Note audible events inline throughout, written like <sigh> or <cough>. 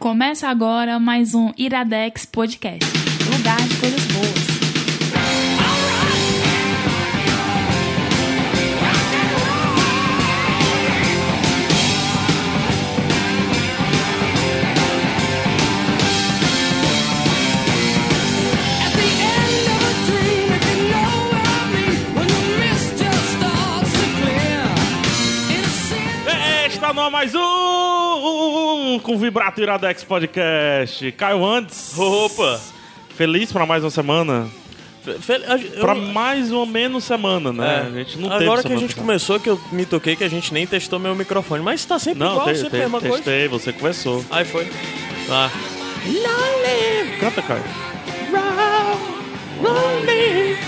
Começa agora mais um Iradex Podcast lugar de coisas boas. Innocent. Está no mais um com Vibrato Iradex Podcast. Caio antes. Opa! Feliz pra mais uma semana. Fel- eu- Pra mais ou menos semana, né? É. A gente não Agora que a gente passada. começou, que eu me toquei que a gente nem testou meu microfone. Mas tá sempre Não, igual, te, sempre te, a mesma coisa. testei, você conversou. Aí foi. Tá. Canta, Caio.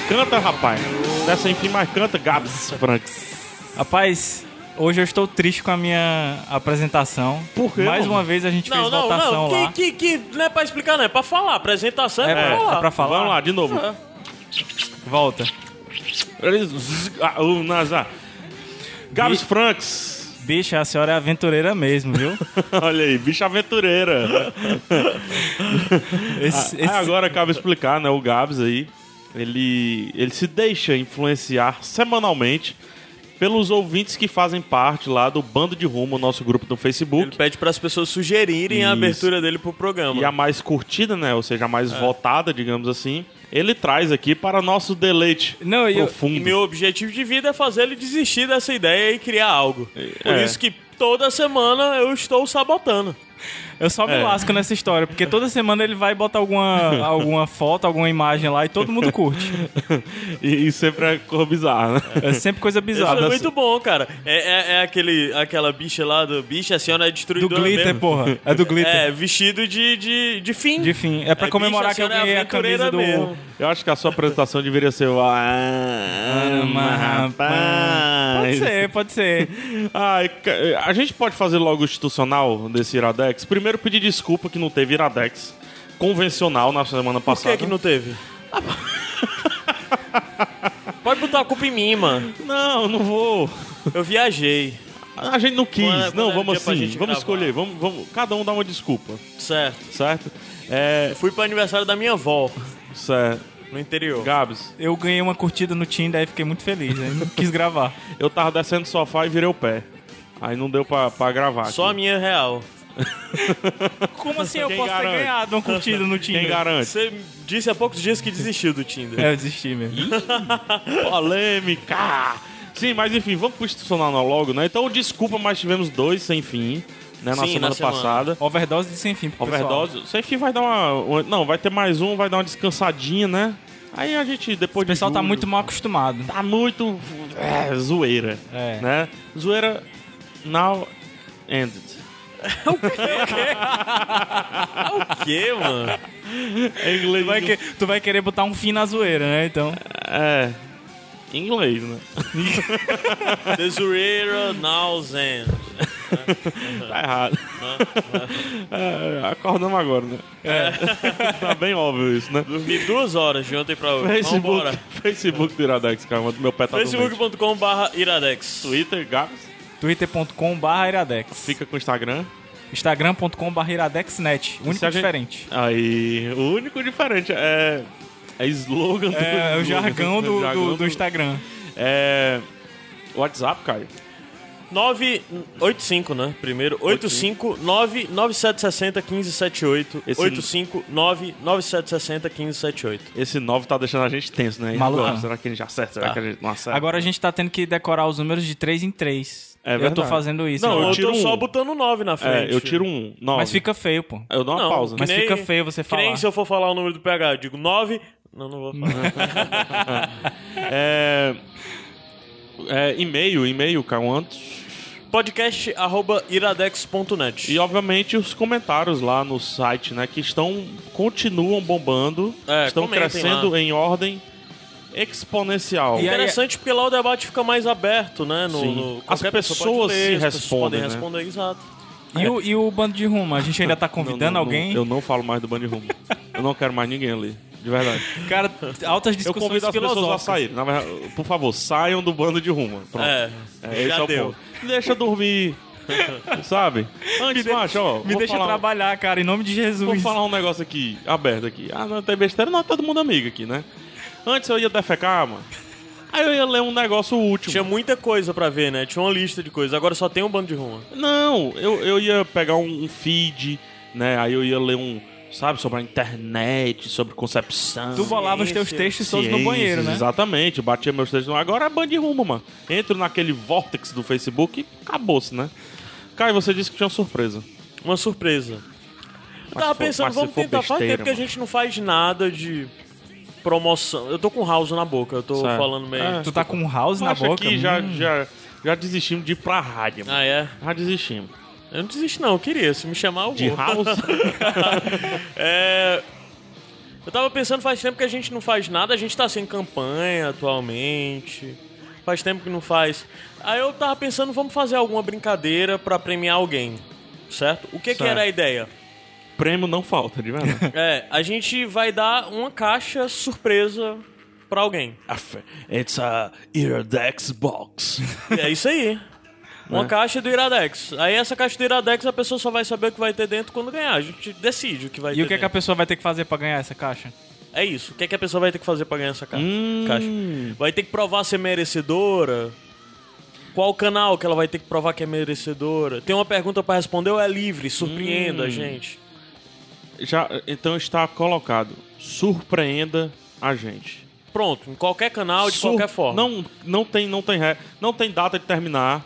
Canta, rapaz. Dessa enfim, mas canta, Gabs Franks. Rapaz, hoje eu estou triste com a minha apresentação. Por quê, Mais mano? uma vez a gente Não, fez não, votação não. lá. Que, que, que não é pra explicar, não. É pra falar. Apresentação é, É, pra pra- falar. é pra falar? Vamos lá, de novo. É. Volta. Ah, o Nazar. Gabs Bi- Franks. Bicha, a senhora é aventureira mesmo, viu? <laughs> Olha aí, bicha aventureira. <laughs> Esse- Ah, esse- agora cabe explicar, né? O Gabs aí, ele, ele se deixa influenciar semanalmente pelos ouvintes que fazem parte lá do Bando de Rumo, nosso grupo do Ele Facebook. pede para as pessoas sugerirem a Isso. abertura dele pro programa. E a mais curtida, né? Ou seja, a É. mais votada, digamos assim. Ele traz aqui para nosso deleite Não, e eu- profundo. E meu objetivo de vida é fazer ele desistir dessa ideia e criar algo. Por É. isso que toda semana eu estou sabotando. <laughs> eu só me É. lasco nessa história, porque toda semana ele vai botar alguma, <laughs> alguma foto, alguma imagem lá e todo mundo curte. e, e sempre é cor bizarra, né? É sempre coisa Isso bizarra. é muito bom, cara. É, é, é aquele, aquela bicha lá do. Bicha, a senhora é Do destruidora. glitter, mesmo. porra. É do glitter. É, vestido de, de, de fim. De fim. É pra É, comemorar bicha, que eu senhora é ganhei a camisa do. mesmo. Eu acho que a sua apresentação deveria ser o. Ah, Pode rapaz. ser, pode ser. <laughs> Ai, a gente pode fazer logo o institucional desse Iradex? Primeiro pedir desculpa que não teve Iradex convencional na semana Por passada. que, que não teve? <laughs> Pode botar a culpa em mim, mano. Não, não vou. Eu viajei. A gente não quis. Quando é- quando não, é vamos assim. gente Vamos gravar? escolher. Vamos, vamos, cada um dá uma desculpa, Certo. certo? É, Fui pro aniversário da minha avó, certo. no interior. Gabs, Eu ganhei uma curtida no Tinder e fiquei muito feliz. Aí não quis gravar. <laughs> eu tava descendo do sofá e virei o pé. Aí não deu pra, pra gravar. Só a aqui. minha real. <laughs> Como assim eu Quem posso garante? ter ganhado uma curtida no Tinder? Quem garante? Você disse há poucos dias que desistiu do Tinder. É, eu desisti mesmo. Polêmica! Sim, mas enfim, vamos pro institucional logo, né? Então, desculpa, mas tivemos dois sem fim, né? Na Sim, semana na semana. passada. Overdose de sem fim pro pessoal. Overdose. Sem fim vai dar uma, uma- Não, vai ter mais um, vai dar uma descansadinha, né? Aí a gente, depois O pessoal de tá julho, muito mal acostumado. Tá muito. É, zoeira. É. Né? Zoeira. Now ended. <laughs> O quê, mano? É inglês. Tu vai, que- tu vai querer botar um fim na zoeira, né? Então. É. Em inglês, né? <laughs> The Zureira Now Zen. Tá errado. É, acordamos agora, né? tá bem óbvio isso, né? Dormi duas horas de ontem pra hoje. Facebook, Vambora. Facebook do Iradex, cara. Meu pé tá doente. Facebook.com barra Iradex. Twitter, Gabs. twitter.com.br iradex. Fica com o Instagram. instagram.com.br iradexnet. Único Se a gente- diferente. Aí, o único diferente é. É slogan do É, o jargão do, jargão do, do Instagram. É. WhatsApp, Caio. 985, né? Primeiro. 85 9760 1578. Esse- 85 9760 1578. Esse 9 tá deixando a gente tenso, né? Maluco. Será que a gente acerta? Será Tá. que a gente não acerta? Agora a gente tá tendo que decorar os números de 3 em 3. É eu tô fazendo isso. Não, agora. eu Eu tiro tô só um. botando 9 na É, frente. eu tiro um 9. Mas fica feio, pô. Eu dou uma Não, pausa. Mas nem- fica feio você Que nem falar. se eu for falar o número do PH. Eu digo 9. Não, não vou <laughs> falar. É. É, e-mail, e-mail, Caio, antes. Podcast arroba iradex.net. E obviamente os comentários lá no site, né? Que estão. continuam bombando. É, estão crescendo lá. em ordem exponencial. E aí- Interessante porque lá o debate fica mais aberto, né? No, no- As pessoas pode ler, se as pessoas respondem, podem né? responder, exato. E, o, e o bando de rumo? A gente ainda tá Não, convidando não, alguém? não, eu não falo mais do Band Rumo. eu não quero mais ninguém ali. De verdade. <laughs> Cara, altas Eu discussões convido as pessoas a. Na verdade, por favor, saiam do bando de rumo. Pronto. É, É, já é deu. ponto. Deixa dormir. Sabe? Antes, macho, ó. Me deixa falar, trabalhar, cara, em nome de Jesus. Vou falar um negócio aqui, aberto aqui. Ah, não tem besteira, não, todo mundo amigo aqui, né? Antes eu ia defecar, mano. Aí eu ia ler um negócio útil. Tinha muita coisa pra ver, né? Tinha uma lista de coisas. Agora só tem um bando de ruma. Não, eu, eu ia pegar um, um feed, né? Aí eu ia ler um, sabe, sobre a internet, sobre concepção. Tu bolava os teus textos todos no banheiro, né? Exatamente, batia meus textos. no- Agora é band rumo, mano. Entro naquele vortex do Facebook e acabou-se, né? Caio, você disse que tinha uma surpresa. Uma surpresa. Eu Mas tava for- pensando, vamos tentar. Faz besteira, tempo que a mano. gente não faz nada de promoção. Eu tô com house na boca, eu tô Certo. falando meio. É. Tu tá com house na boca. que já, hum. já, já desistimos de ir pra rádio, mano. Ah, é? Já desistimos. Eu não desisto, não. Eu queria. Se me chamar, eu De vou. house? <laughs> É. Eu tava pensando, faz tempo que a gente não faz nada, a gente tá sem campanha atualmente. Faz tempo que não faz. Aí eu tava pensando, vamos fazer alguma brincadeira pra premiar alguém. Certo? O que, que Certo. era a ideia? Prêmio não falta, de verdade. <laughs> É, a gente vai dar uma caixa surpresa pra alguém. It's a Iradex box. É isso aí. <laughs> Uma caixa do Iradex. Aí essa caixa do Iradex a pessoa só vai saber o que vai ter dentro quando ganhar. A gente decide o que vai ter E o que, é que a pessoa vai ter que fazer pra ganhar essa caixa? É isso. O que, é que a pessoa vai ter que fazer pra ganhar essa ca- Hum. caixa? Vai ter que provar ser merecedora. Qual canal que ela vai ter que provar que é merecedora? Tem uma pergunta pra responder ou é livre? Surpreenda a gente. Já, então está colocado. Surpreenda a gente. Pronto, em qualquer canal, de Sur- qualquer forma. Não, não tem, não tem ré, não tem data de terminar.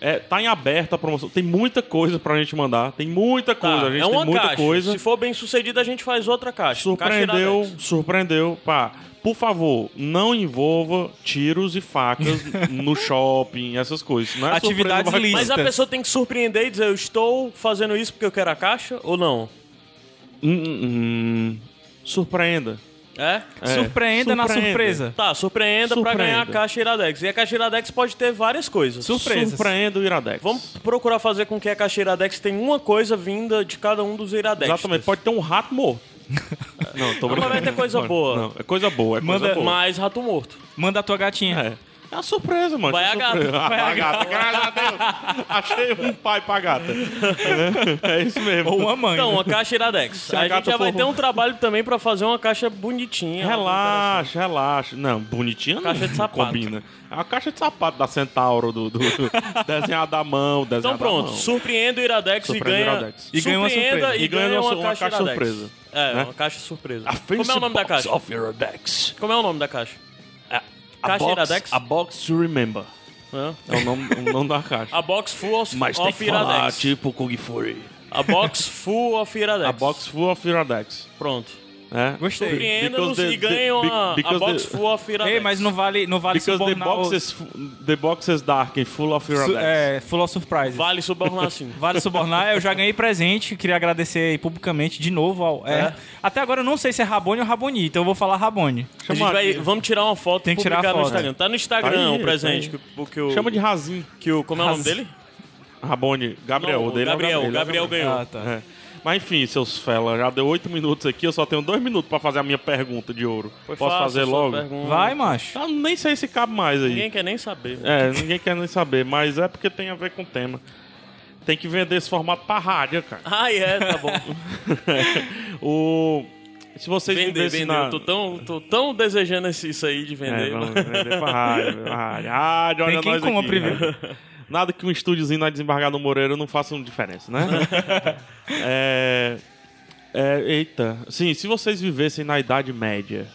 É, tá em aberta a promoção. Tem muita coisa pra gente mandar. Tem muita Tá, coisa. a gente é uma tem muita caixa. coisa. Se for bem sucedido, a gente faz outra caixa. Surpreendeu, Caixa surpreendeu. Pá, por favor, não envolva tiros e facas <laughs> no shopping, essas coisas. Não é Atividades surpresa, vai- lícitas. Mas a pessoa tem que surpreender e dizer, eu estou fazendo isso porque eu quero a caixa ou não? Hum, hum, hum. surpreenda. É? É, Surpreenda na surpreenda. surpresa. Tá, surpreenda, pra Surpreenda. ganhar a caixa Iradex. E a caixa Iradex pode ter várias coisas. Surpresas. Surpreenda o Iradex. Vamos procurar fazer com que a caixa Iradex tenha uma coisa vinda de cada um dos Iradex. Exatamente, pode ter um rato morto. <laughs> Não, tô Mas brincando. vai ter coisa boa. Não, é coisa boa, é Manda- coisa boa. Mais rato morto. Manda a tua gatinha. É. É uma surpresa, mano. Vai é a gata. Vai a <laughs> gata. Graças a Deus. Achei um pai pra gata. É, é isso mesmo. Ou uma mãe. Então, né? uma caixa Iradex. a a gente já vai for- ter um trabalho também pra fazer uma caixa bonitinha. Relaxa, relaxa. Não, bonitinha não Caixa de sapato. combina. É uma caixa de sapato da Centauro, do, do, <laughs> do desenhado à mão, Então desenhado à pronto, surpreenda o Iradex Surpreenda e ganha. Iradex. E ganha uma surpresa. E ganha uma, uma caixa, surpresa, É, né? uma caixa surpresa. A Como é o nome da caixa? Box of Iradex. Como é o nome da caixa? A Caixa box, Iradex? A box to remember. Hã? É o nome, o nome da caixa. A box full of, Mas tem of que falar, Iradex. tipo Kung Fury. A box full of Iradex. A box full of Iradex. Pronto. É? Gostei. Surpreenda-nos e ganham a, a box the- full of Iradex. Ei, mas não vale, não vale Because the subornar o- box, is, fu- the box is dark and full of su- Iradex. é, full of surprise. Vale subornar sim. <laughs> Vale subornar, eu já ganhei presente, queria agradecer aí publicamente de novo ao. é. É? Até agora eu não sei se é Rabone ou Raboni, então eu vou falar Rabone. Vai, vamos tirar uma foto Tem que tirar a no foto. Instagram. Tá no Instagram Tá aí, o presente tá que, o- que o... Chama de Razin. Que o como é o nome dele? Rabone. Gabriel, Não, o dele Gabriel, é o Gabriel ganhou. Ah, tá. É. Mas enfim, seus fela, já deu oito minutos aqui, eu só tenho dois minutos pra fazer a minha pergunta de ouro. Foi Posso fácil fazer logo? pergunta. Vai, macho. Eu nem sei se cabe mais aí. Ninguém quer nem saber. É, ninguém quer nem saber, mas é porque tem a ver com o tema. Tem que vender esse formato pra rádio, cara. Ah, é, tá bom. <laughs> o... Se vocês Vender, vivessem vender. na... Eu tô tão, tô tão desejando isso aí de É, vender. vamos vender pra rádio, pra rádio. Rádio, Tem olha quem nós compre, aqui. viu? <laughs> Nada que um estúdiozinho na Desembargado Moreira não faça diferença, né? <laughs> é, é, eita. Sim, se vocês vivessem na Idade Média,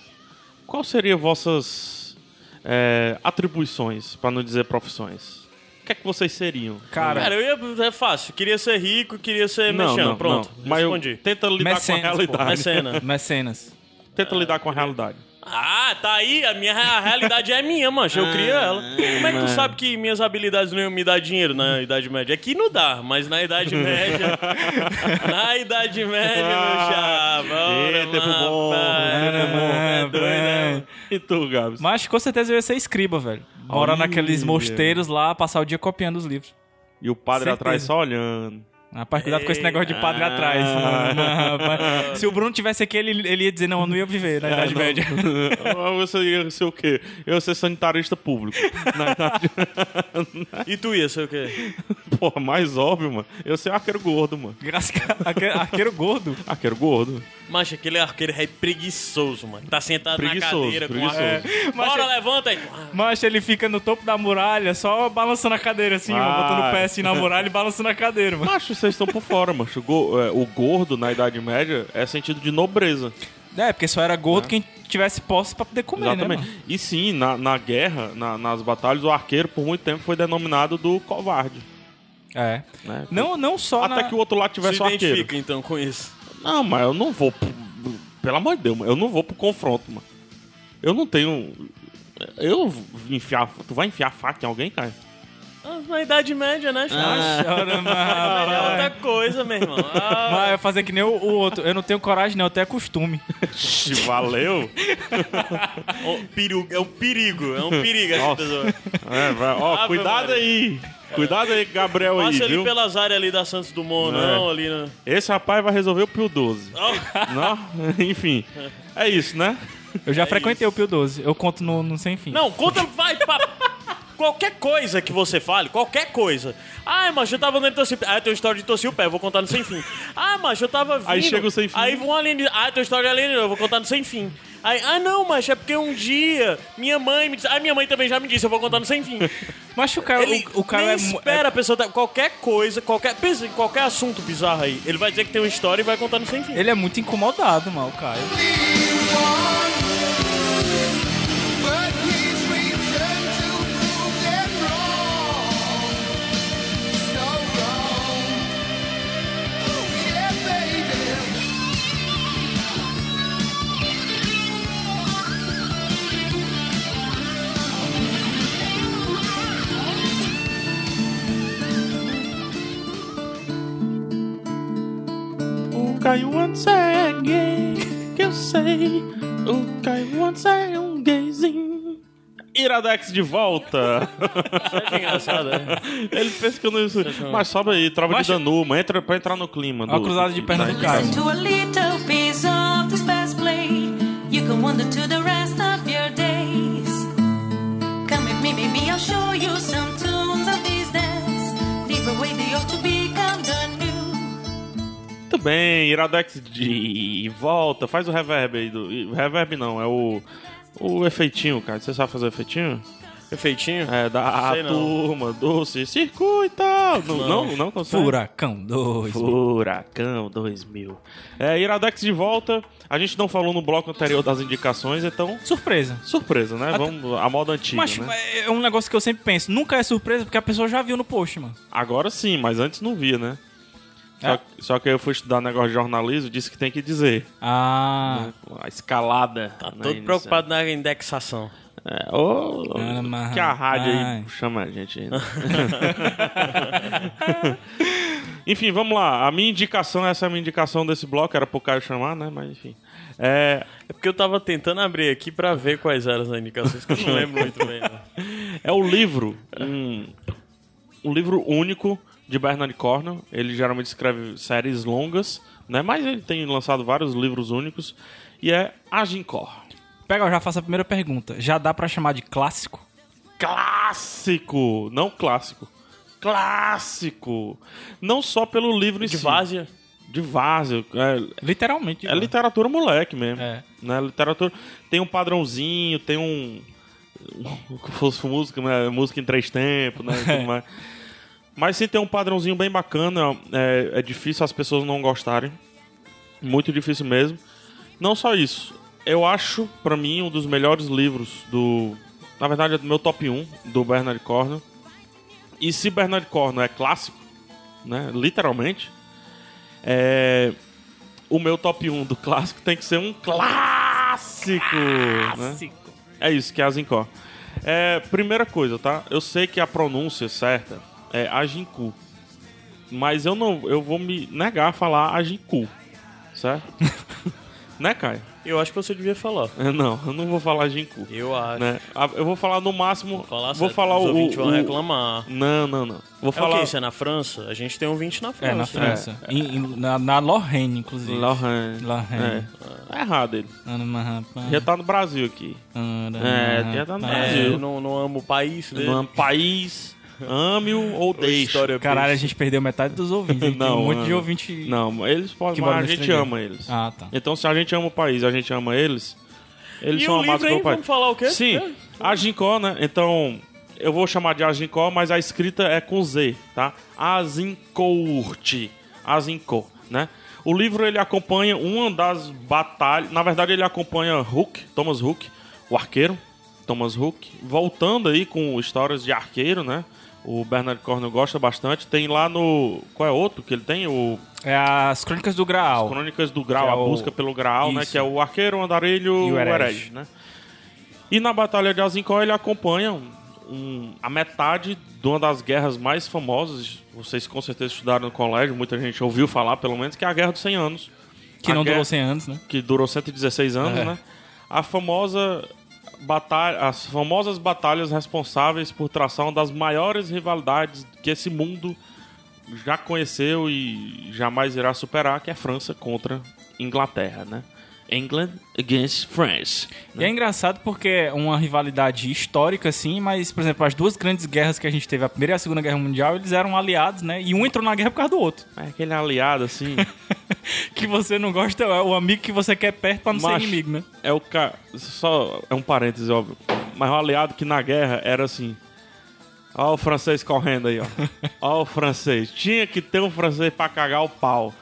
qual seriam vossas é, atribuições, pra não dizer profissões? O que é que vocês seriam? Cara, Cara, eu ia. É fácil. Queria ser rico, queria ser não, mexendo. não, Pronto. não. Mas eu- respondi. tenta lidar Mecenas, com a realidade. Mecena. mecenas. Tenta lidar com a realidade. Ah, tá aí. A minha a realidade é minha, mancha. Eu crio ela. Como é que tu sabe que minhas habilidades não iam me dar dinheiro na Idade Média? Aqui não dá, mas na Idade <laughs> Média. na Idade Média, meu chapa. ora, Eita, lá, bom. É doido, é? E tu, Gabs? Mas com certeza eu ia ser escriba, velho. Morar naqueles mosteiros lá, passar o dia copiando os livros. E o padre Certeza. atrás só olhando. Rapaz, cuidado com esse negócio de padre atrás. <laughs> Ah. Se o Bruno tivesse aqui, ele, ele ia dizer, não, eu não ia viver na Idade Média. <laughs> Você ia ser o quê? Eu ia ser sanitarista público. Na verdade, <laughs> E tu ia ser o quê? porra, mais óbvio, mano. Eu ia ser arqueiro gordo, mano. Graças a- arqueiro, arqueiro gordo. Arqueiro gordo. Macho, aquele arqueiro é preguiçoso, mano. Tá sentado na Preguiçoso, cadeira com a... preguiçoso. Mas Bora, é- levanta aí. Mas ele fica no topo da muralha, só balançando a cadeira assim, Ah. botando o pé assim na muralha e balançando a cadeira, mano. Macho, vocês estão por fora, macho. O go- é, O gordo na Idade Média é sentido de nobreza. É, porque só era gordo quem tivesse posse pra poder comer, Exatamente. né, mano? e sim, na, na guerra, na- nas batalhas, o arqueiro por muito tempo foi denominado do covarde. É. Né? Não, não só Até na... que o outro lado Se tivesse o arqueiro. identifica, então, com isso. Não, mas eu não vou. pro- Pelo amor de Deus, mano, eu não vou pro confronto, mano. Eu não tenho. Eu enfiar. Tu vai enfiar faca em alguém, cara? Ah, Na Idade Média, né? Ah, <laughs> chora, mano, É outra coisa, meu irmão. Ah, Mas eu fazer que nem o, o outro. Eu não tenho coragem, não, eu tenho costume. Valeu. <laughs> ó, é um perigo, é um perigo essa Nossa. pessoa. É, vai. Ó, Ave cuidado Maria. aí. Cuidado aí, Gabriel aí, Passa ali viu? pelas áreas ali da Santos Dumont, É. não, ali. Esse rapaz vai resolver o Pio 12. <laughs> Ó, Não? Enfim. É isso, né? Eu já frequentei o Pio 12. Eu conto no, no Sem Fim. Não, conta, vai pra... Qualquer coisa que você fale, qualquer coisa. Ah, mas eu tava andando de torcer... Ah, tem uma história de torcer o pé, eu vou contar no sem fim. Ah, mas eu tava vindo... Aí chega o sem fim. Aí um alienígena... Ah, tem uma história de alienígena, eu vou contar no sem fim. Aí, ah, não, mas é porque um dia minha mãe me disse... Ah, minha mãe também já me disse, eu vou contar no sem fim. <laughs> Mas o cara, Ele o, o cara nem é, mu- espera a pessoa... Tá, qualquer coisa, qualquer... Pensa em qualquer assunto bizarro aí. Ele vai dizer que tem uma história e vai contar no sem fim. é- ele é muito incomodado, mano, o Caio. O Caio Ansegue, que eu sei. O Caio Ansegue é um gayzinho. Iradex de volta. É engraçado, é? Ele pensa que eu não ia... Mas sobe aí, trova Mas- de Danuma. Entra pra entrar no clima. Uma cruzada de pernas do Caio. Listen to a little piece of this fast play. You can wander to the rest of your days. Come with me, baby, I'll show you some Muito bem, Iradex de volta. Faz o reverb aí. Do... Reverb não, é o... O efeitinho, cara. Você sabe fazer o efeitinho? Efeitinho? É, da Sei não. turma, doce, circuito. Não, não, não, não consegue. Furacão 2. Furacão 2000. É, Iradex de volta. A gente não falou no bloco anterior das indicações, então. Surpresa. Surpresa, né? Vamos a moda antiga, Mas né? é um negócio que eu sempre penso. Nunca é surpresa porque a pessoa já viu no post, mano. Agora sim, mas antes não via, né? Só, É. só que eu fui estudar negócio de jornalismo, disse que tem que dizer. Ah. A escalada. Tá né, todo inicial. preocupado na indexação. É, ô, mas- que a rádio ai. aí chama a gente aí. né? <laughs> enfim, vamos lá. A minha indicação, essa é a minha indicação desse bloco, era pro Caio chamar, né? Mas enfim. É, É porque eu tava tentando abrir aqui pra ver quais eram as indicações, que eu não lembro muito bem. né? <laughs> é o livro, um, um livro único de Bernard Cornwell. Ele geralmente escreve séries longas, né? Mas ele tem lançado vários livros únicos. E é Agincor. Pega, eu já faço a primeira pergunta. Já dá pra chamar de clássico? Clássico! Não clássico. Clássico! Não só pelo livro em De si. várzea. De várzea. É, Literalmente. é literatura moleque mesmo. É. Né? Literatura tem um padrãozinho, tem um. <laughs> que fosse música, né? música em três tempos, né? <laughs> mais. Mas sim tem um padrãozinho bem bacana. É, é difícil as pessoas não gostarem. Muito difícil mesmo. Não só isso. Eu acho, pra mim, um dos melhores livros do. Na verdade, é do meu top 1 do Bernard Cornwell. E se Bernard Cornwell é clássico, né? Literalmente. É, o meu top 1 do clássico tem que ser um clássico. Né? É isso, que é a. É, primeira coisa, tá? Eu sei que a pronúncia certa é Ajinku. Mas eu não, eu vou me negar a falar Ajinku. Certo? <laughs> né, Caio? Eu acho que você devia falar. É, Não, eu não vou falar Ginku. Eu acho. Né? Eu vou falar no máximo. Falar vou certo, falar os o. ouvintes vão o- reclamar. Não, não, não. Vou É o falar. que? Isso é na França? A gente tem um 20 na França. É, na né? França. Em- em- na, na Lorraine, inclusive. Lorraine. Lorraine. É. Tá errado ele. Já tá no Brasil aqui. É, já tá no É, Brasil. eu não, não amo o país dele. Num país, ame-o ou deixe. História Caralho, a gente perdeu metade dos ouvintes. <laughs> Não, um monte de não. ouvinte. Não, eles podem, mas a gente ama eles. Ah, tá. Então, se a gente ama o país, a gente ama eles, eles E são o amados livro, pelo país. Vamos falar o quê? Sim, É. a Gincó, né? Então, eu vou chamar de Agincó, mas a escrita é com Z, tá? Azincourt. Azincó, né? O livro ele acompanha uma das batalhas. Na verdade, ele acompanha Hook, Thomas Hook, o arqueiro, Thomas Hook, voltando aí com histórias de arqueiro, né? O Bernard Cornwell gosta bastante. Tem lá no. Qual é outro que ele tem? O É as Crônicas do Graal. Crônicas do Graal, é a o- busca pelo Graal, né? Isso. Que é o arqueiro, o andarilho E o o herege. herege, né? E na Batalha de Azincó ele acompanha um- a metade de uma das guerras mais famosas. Vocês com certeza estudaram no colégio, muita gente ouviu falar, pelo menos, que é a Guerra dos 100 Anos. Que A não guerra- durou 100 anos, né? que durou 116 anos, É. né? A famosa as famosas batalhas responsáveis por uma das maiores rivalidades que esse mundo já conheceu e jamais irá superar, que é França contra Inglaterra, né? England against France. E é engraçado porque é uma rivalidade histórica, sim, mas, por exemplo, as duas grandes guerras que a gente teve, a Primeira e a Segunda Guerra Mundial, eles eram aliados, né? E um entrou na guerra por causa do outro. É aquele aliado assim, <laughs> que você não gosta é o amigo que você quer perto pra não ser Macho. inimigo, né? é o cara, só é um parêntese óbvio, mas o aliado que na guerra era assim, Ó o francês correndo aí, ó. Ó o francês. Tinha que ter um francês pra cagar o pau.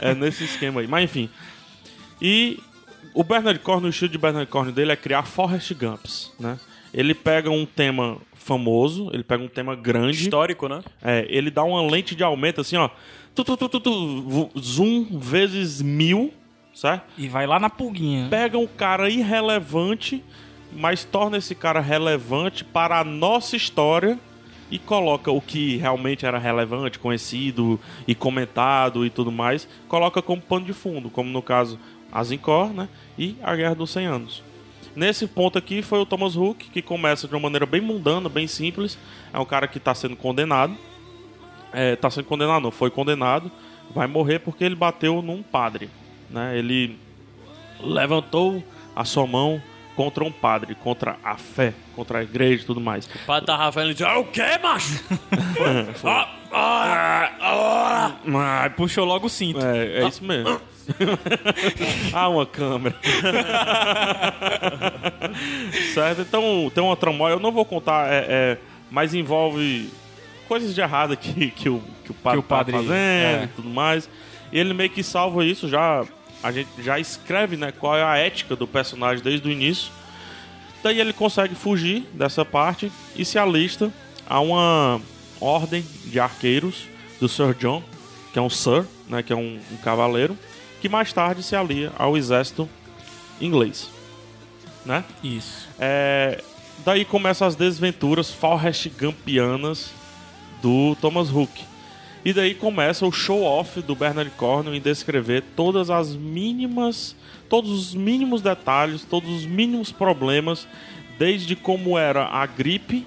É, é nesse esquema aí. Mas enfim. E o Bernard Cornwell, o estilo de Bernard Cornwell dele é criar Forrest Gumps, né? Ele pega um tema famoso, ele pega um tema grande. Histórico, né? É, ele dá uma lente de aumento assim, ó. Tu, tu, tu, tu, zoom vezes mil, certo? E vai lá na pulguinha. pega um cara irrelevante, mas torna esse cara relevante para a nossa história e coloca o que realmente era relevante, conhecido e comentado e tudo mais, coloca como pano de fundo, como no caso Azincor, né? E a Guerra dos 100 Anos. Nesse ponto aqui foi o Thomas Hook, que começa de uma maneira bem mundana, bem simples. É um cara que está sendo condenado. É, tá sendo condenado, não, foi condenado. Vai morrer porque ele bateu num padre. Né? Ele levantou a sua mão contra um padre, contra a fé, contra a igreja e tudo mais. O padre Rafael e diz, ah, o quê, macho? <laughs> Ah, ah, ah. Mas puxou logo o cinto. É, é isso mesmo. <laughs> ah, uma câmera. certo? Então, tem uma tramóia. Eu não vou contar, é, é, mas envolve coisas de errado que, <laughs> que, o, que o padre, Que o padre- tá fazendo é. e tudo mais. E ele meio que salva isso já. A gente já escreve, né, qual é a ética do personagem desde o início. Daí ele consegue fugir dessa parte e se alista a uma ordem de arqueiros do Sir John, que é um Sir, né, que é um, um cavaleiro, que mais tarde se alia ao exército inglês, né? Isso. É, daí começam as desventuras Forrest Gumpianas do Thomas Hook. E daí começa o show-off do Bernard Cornwell em descrever todas as mínimas, todos os mínimos detalhes, todos os mínimos problemas, desde como era a gripe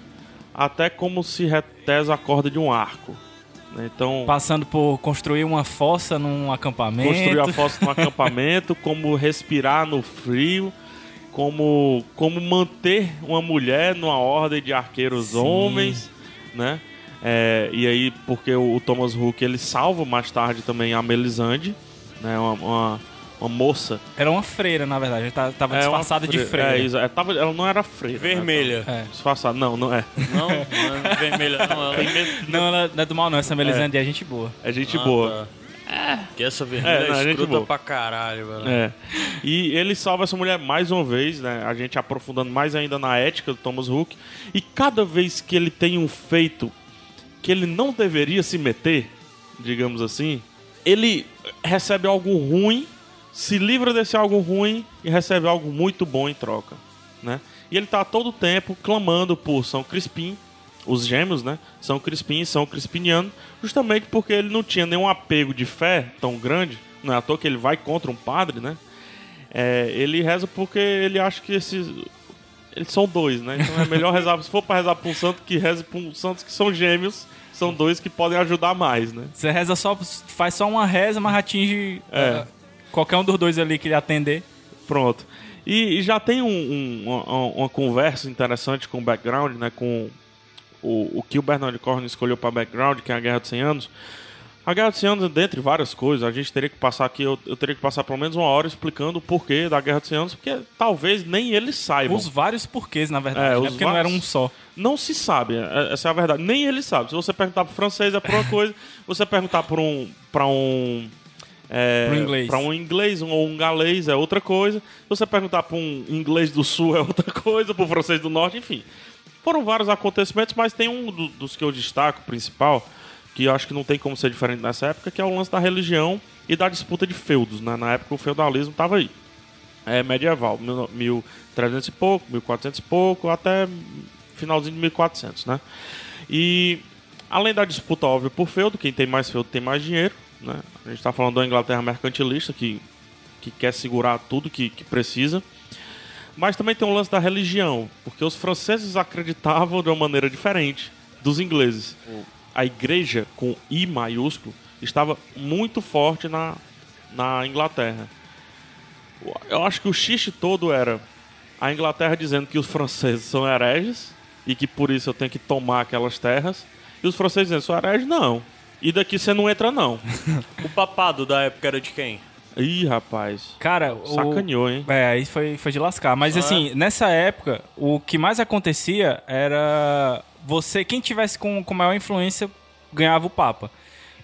até como se retesa a corda de um arco. né? Então, Passando por construir uma fossa num acampamento. construir a <laughs> fossa no acampamento, como respirar no frio, como, como manter uma mulher numa ordem de arqueiros homens, né? É, e aí, porque o, o Thomas Hook ele salva mais tarde também a Melisande, né? Uma, uma, uma moça. Era uma freira, na verdade. Ela tá- tava É, disfarçada de fre- freira. É, é, tava- ela não era freira. né? Vermelha. É. Disfarçada. Não, não é. Não, não é vermelha, não. Ela... Não, ela não é do mal, não. Essa Melisande é, gente boa. É gente Ah, boa. tá. Que essa vermelha É, não, é, é gente escrota boa. pra caralho, velho. É. E ele salva essa mulher mais uma vez, né? A gente aprofundando mais ainda na ética do Thomas Hook. E cada vez que ele tem um feito que ele não deveria se meter, digamos assim, ele recebe algo ruim, se livra desse algo ruim e recebe algo muito bom em troca, né? E ele tá todo tempo clamando por São Crispim, os gêmeos, né? São Crispim e São Crispiniano, justamente porque ele não tinha nenhum apego de fé tão grande, não é à toa que ele vai contra um padre, né? É, ele reza porque ele acha que esses. Eles são dois, né? Então é melhor rezar. Se for pra rezar pra um santo, que reze pra um santos que são gêmeos. São dois que podem ajudar mais, né? Você reza só, faz só uma reza, mas atinge É. eh, qualquer um dos dois ali que ele atender. Pronto. E, e já tem um- um- uma, uma conversa interessante com o background, né? Com o, o que o Bernard Cornwell escolheu para background, que é a Guerra dos 100 Anos. A Guerra dos 100 Anos, dentre várias coisas, a gente teria que passar aqui, eu, eu teria que passar pelo menos uma hora explicando o porquê da Guerra dos 100 Anos, porque talvez nem eles saibam. Os vários porquês, na verdade, É, né? Porque não era vários- um só. Não se sabe, é- essa é a verdade. Nem ele sabe. Se você perguntar pro francês é por uma coisa, você perguntar para um para um é, pra um inglês um- ou um galês é outra coisa. Se você perguntar para um inglês do sul <laughs> é outra coisa, pro francês do norte, enfim. Foram vários acontecimentos, mas tem um do- dos que eu destaco principal, que eu acho que não tem como ser diferente nessa época, que é o lance da religião e da disputa de feudos, né? Na época o feudalismo estava aí é medieval, mil- 1300 e pouco, 1400 e pouco, até finalzinho de 1400, né? E além da disputa óbvia por feudo, quem tem mais feudo tem mais dinheiro, né? A gente está falando da Inglaterra mercantilista que, que quer segurar tudo que, que precisa. Mas também tem um lance da religião, porque os franceses acreditavam de uma maneira diferente dos ingleses. A igreja, com I maiúsculo, estava muito forte na, na Inglaterra. Eu acho que o xixi todo era a Inglaterra dizendo que os franceses são hereges e que por isso eu tenho que tomar aquelas terras. E os franceses dizendo, sou herege? Não. E daqui você não entra, não. <laughs> O papado da época era de quem? Ih, rapaz. Cara, o... Sacaneou, hein? É, aí foi, foi de lascar. Mas assim, nessa época, o que mais acontecia era você, quem tivesse com, com maior influência, ganhava o Papa.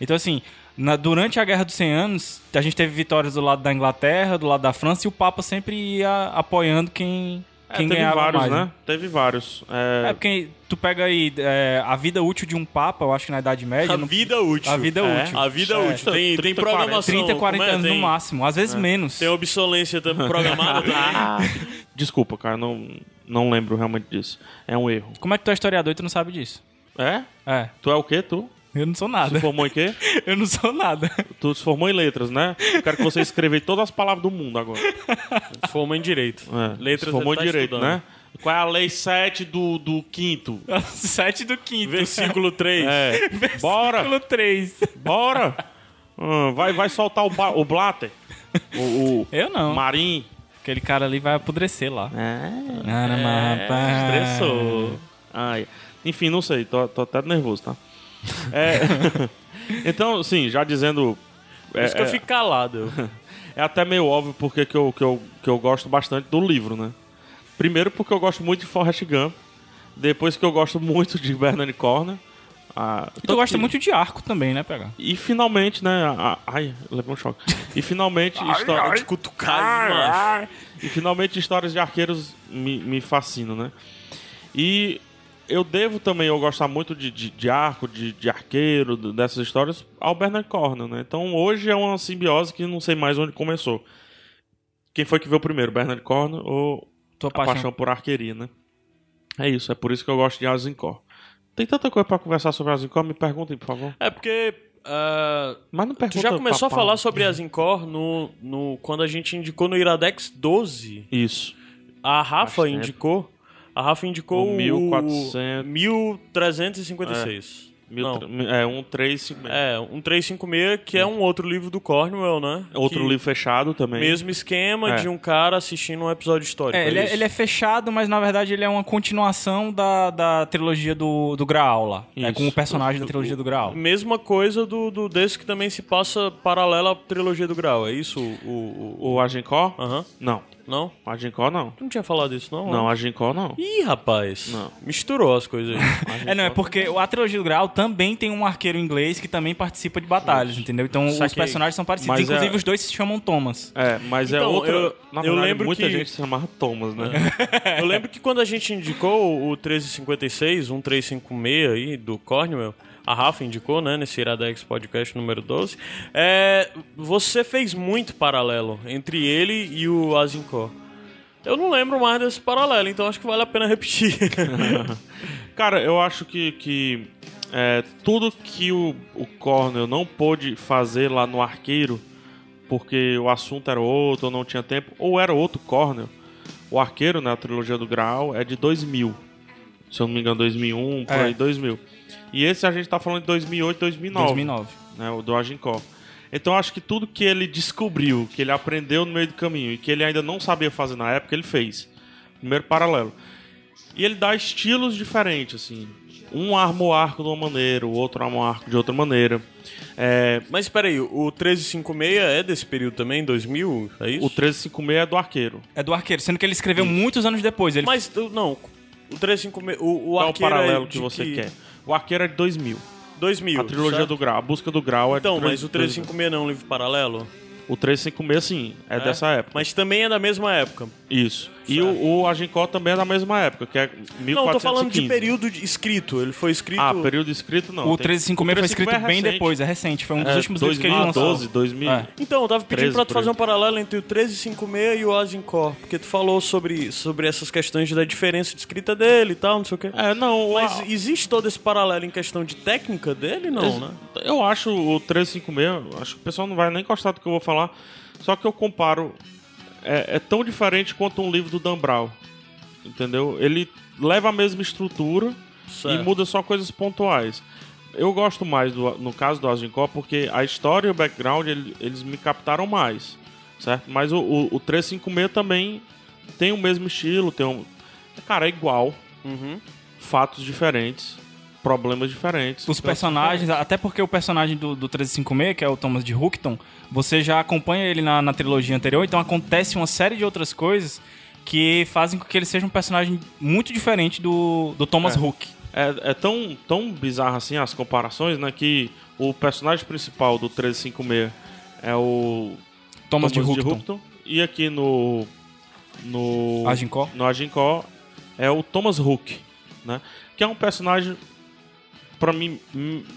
Então, assim, na- durante a Guerra dos 100 Anos, a gente teve vitórias do lado da Inglaterra, do lado da França, e o Papa sempre ia apoiando quem, É, quem teve ganhava vários, mais. né? Teve vários. É, É, porque tu pega aí é, a vida útil de um Papa, eu acho que na Idade Média. A não- vida útil. A vida É. útil. A vida É. útil. Tem, tem 30, programação. 30, 40 como é? anos tem, no máximo, às vezes menos. Tem obsolência <laughs> também programada também. Desculpa, cara, não, não lembro realmente disso. É um erro. Como é que tu é historiador e tu não sabe disso? É? É, Tu é o quê, tu? Eu não sou Se nada. formou em quê? <laughs> Eu não sou nada. Tu se formou em letras, né? Eu quero que você escreva todas as palavras do mundo agora. Formou em direito. É, Letras se formou em tá direito, estudando. né? Qual é a lei 7 do, do quinto? <laughs> Sete do quinto. Versículo 3. É. Bora! Versículo 3. Bora! Ah, vai, vai soltar o, o Blatter. O, o Eu não. Marim. Aquele cara ali vai apodrecer lá. É. Caramba, rapaz. Estressou. Ai. Enfim, não sei, tô, tô até nervoso, tá? É, <laughs> então, sim, já dizendo. Por É, isso que eu é- fico calado. <laughs> é até meio óbvio porque que eu, que, eu, que eu gosto bastante do livro, né? Primeiro porque eu gosto muito de Forrest Gump. Depois que eu gosto muito de Bernard Corner. Ah, E tu gosta muito de arco também, né, PH? E finalmente, né? a- ai, levei um choque. E finalmente. <laughs> histó- De macho. E finalmente histórias de arqueiros me, me fascinam, né? E eu devo também eu gostar muito de, de, de arco, de, de arqueiro, dessas histórias, ao Bernard Cornwell, né? Então hoje é uma simbiose que não sei mais onde começou. Quem foi que veio primeiro, Bernard Cornwell ou Tua a paixão. paixão por arqueria, né? É isso, é por isso que eu gosto de Azincourt. Tem tanta coisa pra conversar sobre Azincourt, me perguntem, por favor. É porque. ah, Mas não pergunta tu já começou a pra Paula. falar sobre as Incor no, no, quando a gente indicou no Iradex 12. Isso. A Rafa Faz tempo. Indicou. A Rafa indicou O o 1400. 1356. Mil Não. É, um 3, 5 É, um 356, que é um outro livro do Cornwell, né? Outro Que- livro fechado também. Mesmo esquema É. de um cara assistindo um episódio histórico. É, ele, é, ele é fechado, mas na verdade ele é uma continuação da, da trilogia do, do Graal lá. É Isso. com o personagem da trilogia do Graal. Mesma coisa do, do desse que também se passa paralela à trilogia do Grau, é isso? O. o, O Aham. Não. Não? O Agincó não. Tu não tinha falado isso, não? Não, Agincó não. Ih, rapaz. Não. Misturou as coisas aí. <laughs> É, não, é porque a trilogia do Graal também tem um arqueiro inglês que também participa de batalhas, entendeu? Então os Saquei. personagens são parecidos. Mas Inclusive é- os dois se chamam Thomas. É, mas é Então, outra. eu- Na eu verdade, lembro muita que- gente se chamava Thomas, né? Eu lembro que quando a gente indicou o 1356, 1356 aí, do Cornwell, a Rafa indicou, né, nesse Iradex Podcast número 12, é, você fez muito paralelo entre ele e o Azincourt. Eu não lembro mais desse paralelo, então acho que vale a pena repetir. <laughs> Cara, eu acho que, que é, tudo que o, o Cornel não pôde fazer lá no arqueiro, porque o assunto era outro, ou não tinha tempo, ou era outro Cornell. O Arqueiro, né, a trilogia do Graal, é de 2000. Se eu não me engano, 2001, por É. aí, 2000. E esse a gente tá falando de 2008, 2009. 2009. Né, o do Agincó. Então eu acho que tudo que ele descobriu, que ele aprendeu no meio do caminho e que ele ainda não sabia fazer na época, ele fez. Primeiro paralelo. E ele dá estilos diferentes, assim. Um arma o arco de uma maneira, o outro arma o arco de outra maneira. É, Mas peraí, o 1356 é desse período também, 2000? É isso? o 1356 é do arqueiro. É do arqueiro, sendo que ele escreveu muitos anos depois. Ele Mas, não, o 1356... O, o Qual é o paralelo é que você quer? O arqueiro é de 2000. 2000, A trilogia certo? do grau, a busca do grau é Então, de mas o 2000. 1356 não é um livro paralelo? O 356, sim, é, dessa época. Mas também é da mesma época. Isso. E Certo. o, o Agincó também é da mesma época, que é 1415. Não, eu tô falando de período de- escrito. Ele foi escrito... Ah, período escrito não. O Tem- 1356 foi escrito 1356 é bem depois, é recente. Foi um dos É, últimos livros que ele lançou. 2012, 2000. É. Então, eu tava pedindo 13 pra tu fazer um paralelo entre o 1356 e o Azincourt, porque tu falou sobre, sobre essas questões da diferença de escrita dele e tal, não sei o quê. É, não, Mas a- existe todo esse paralelo em questão de técnica dele? Não, né? Eu acho o 356, acho que o pessoal não vai nem gostar do que eu vou falar, só que eu comparo. É, é tão diferente quanto um livro do Dan Brown. Entendeu? Ele leva a mesma estrutura Certo. e muda só coisas pontuais. Eu gosto mais, do, no caso do Agincó, porque a história e o background ele- eles me captaram mais. Certo? Mas o, o, o 356 também tem o mesmo estilo, tem um. Cara, é igual. Uhum. Fatos diferentes, problemas diferentes. Os personagens, até porque o personagem do, do 1356, que é o Thomas de Hookton, você já acompanha ele na, na trilogia anterior, então acontece uma série de outras coisas que fazem com que ele seja um personagem muito diferente do, do Thomas É. Hook. É, é tão, tão bizarro assim as comparações, né? Que o personagem principal do 1356 é o Thomas, de Hookton. E aqui no. No. Agincó. No é o Thomas Hook, né? Que é um personagem, pra mim,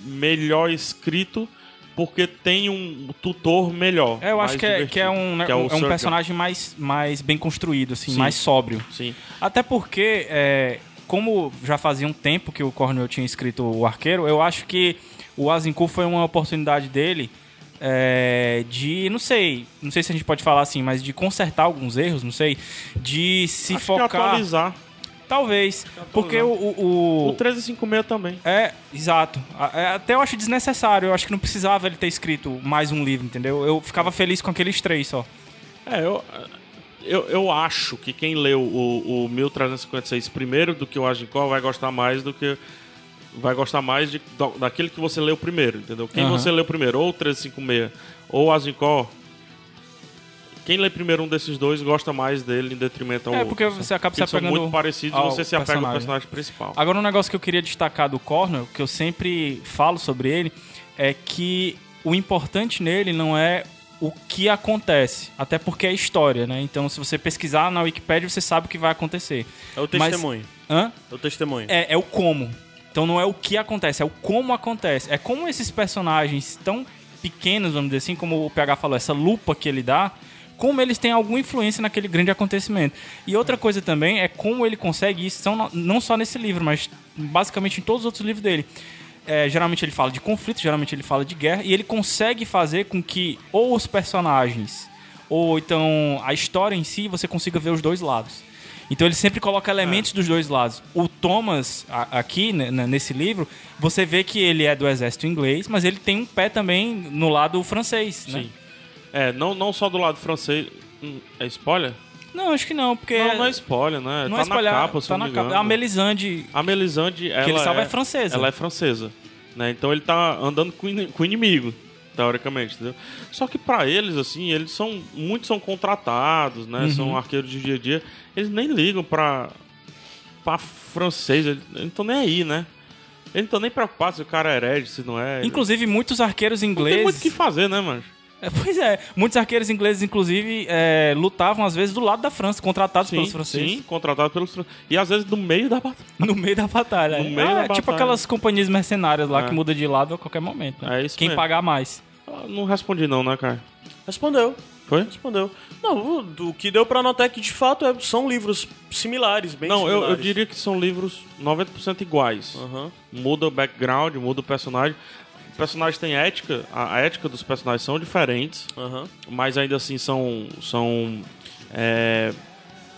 melhor escrito porque tem um tutor melhor. É, eu acho que é, que é um, né, que é um- é um personagem mais, mais bem construído, assim, Sim. mais sóbrio. Sim. Até porque, é, como já fazia um tempo que o Cornell tinha escrito o Arqueiro, eu acho que o Azincourt foi uma oportunidade dele é, de, não sei, não sei se a gente pode falar assim, mas de consertar alguns erros, não sei, de se Acho que focar, atualizar. Talvez, porque o, o, o- O 1356 também. é, exato. É, Até eu acho desnecessário. Eu acho que não precisava ele ter escrito mais um livro, entendeu? Eu ficava feliz com aqueles três só. É, eu, eu, eu acho que quem leu o, o 1356 primeiro do que o Agincó vai gostar mais do que. Vai gostar mais de, da- daquele que você leu primeiro, entendeu? Quem Aham. você leu primeiro, ou o 1356 ou o Agincó, quem lê primeiro um desses dois gosta mais dele em detrimento ao É, outro. porque sabe? você acaba se Eles são apegando muito parecidos e você se apega ao personagem. personagem principal. Agora, um negócio que eu queria destacar do Cornell, que eu sempre falo sobre ele, é que o importante nele não é o que acontece, até porque é história, né? Então, se você pesquisar na Wikipedia, você sabe o que vai acontecer. É o Mas- testemunho. Hã? É o testemunho. É, é o como. Então não é o que acontece, é o como acontece. É como esses personagens tão pequenos, vamos dizer assim, como o PH falou, essa lupa que ele dá, como eles têm alguma influência naquele grande acontecimento. E outra coisa também é como ele consegue isso, não só nesse livro, mas basicamente em todos os outros livros dele. É, geralmente ele fala de conflito, geralmente ele fala de guerra, e ele consegue fazer com que ou os personagens, ou então a história em si, você consiga ver os dois lados. Então ele sempre coloca elementos dos dois lados. O Thomas, a- aqui né, né, nesse livro, você vê que ele é do exército inglês, mas ele tem um pé também no lado francês, né? É, não, não só do lado francês. Hum, É spoiler? Não, acho que não, porque Não, não é spoiler, né? não tá é espalhar, na capa, se tá não na me capa. engano. A Melisande, A Melisande, ela ele salva é, é francesa. Ela é francesa, né? Então ele tá andando com, o ini- com inimigo, teoricamente, entendeu? Só que pra eles, assim, eles são... Muitos são contratados, né? Uhum. São arqueiros de dia a dia. Eles nem ligam pra... Pra francês, eles eles não estão nem aí, né? Eles não estão nem preocupados se o cara é herege, se não é. inclusive muitos arqueiros não tem ingleses. muito o que fazer, né, mano? É, pois é, muitos arqueiros ingleses, inclusive, é, lutavam às vezes do lado da França, contratados pelos franceses. sim, contratado pelos franceses. E às vezes no meio da batalha. <laughs> No meio da batalha. No é. meio Ah, da é Tipo batalha. aquelas companhias mercenárias lá É. que muda de lado a qualquer momento. né? É isso Quem mesmo. pagar mais. Ah, Não respondi não, né, cara? Respondeu. Foi? Respondeu. Não, o, que deu pra notar é que de fato é- são livros similares, bem Não, eu, eu similares. diria que são livros 90% iguais. Aham. Muda o background, muda o personagem. Personagens têm ética, a, a ética dos personagens são diferentes, mas ainda assim são são é,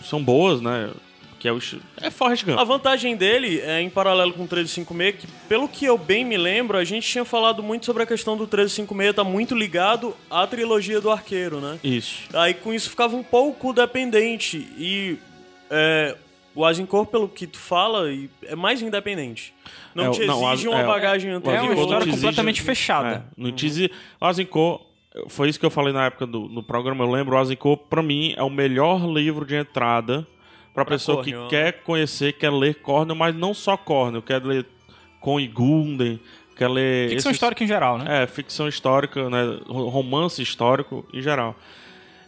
são boas, né? Que é o é Forrest Gump. A vantagem dele é em paralelo com o 1356, que pelo que eu bem me lembro, a gente tinha falado muito sobre a questão do 1356 tá muito ligado à trilogia do arqueiro, né? Isso. Aí com isso ficava um pouco dependente e é, o Azincourt, pelo que tu fala, é mais independente. Não É, te não, exige uma é, bagagem o É anterior. uma história exige- completamente fechada. É, não te exige- o Azincourt, foi isso que eu falei na época do no programa, eu lembro, o Azincourt, pra mim, é o melhor livro de entrada pra pessoa Cornell, que quer conhecer, quer ler Cornell, mas não só Cornell, quer ler Con e Gulden, quer ler... Ficção esses- histórica em geral, né? É, ficção histórica, né? ro- Romance histórico em geral.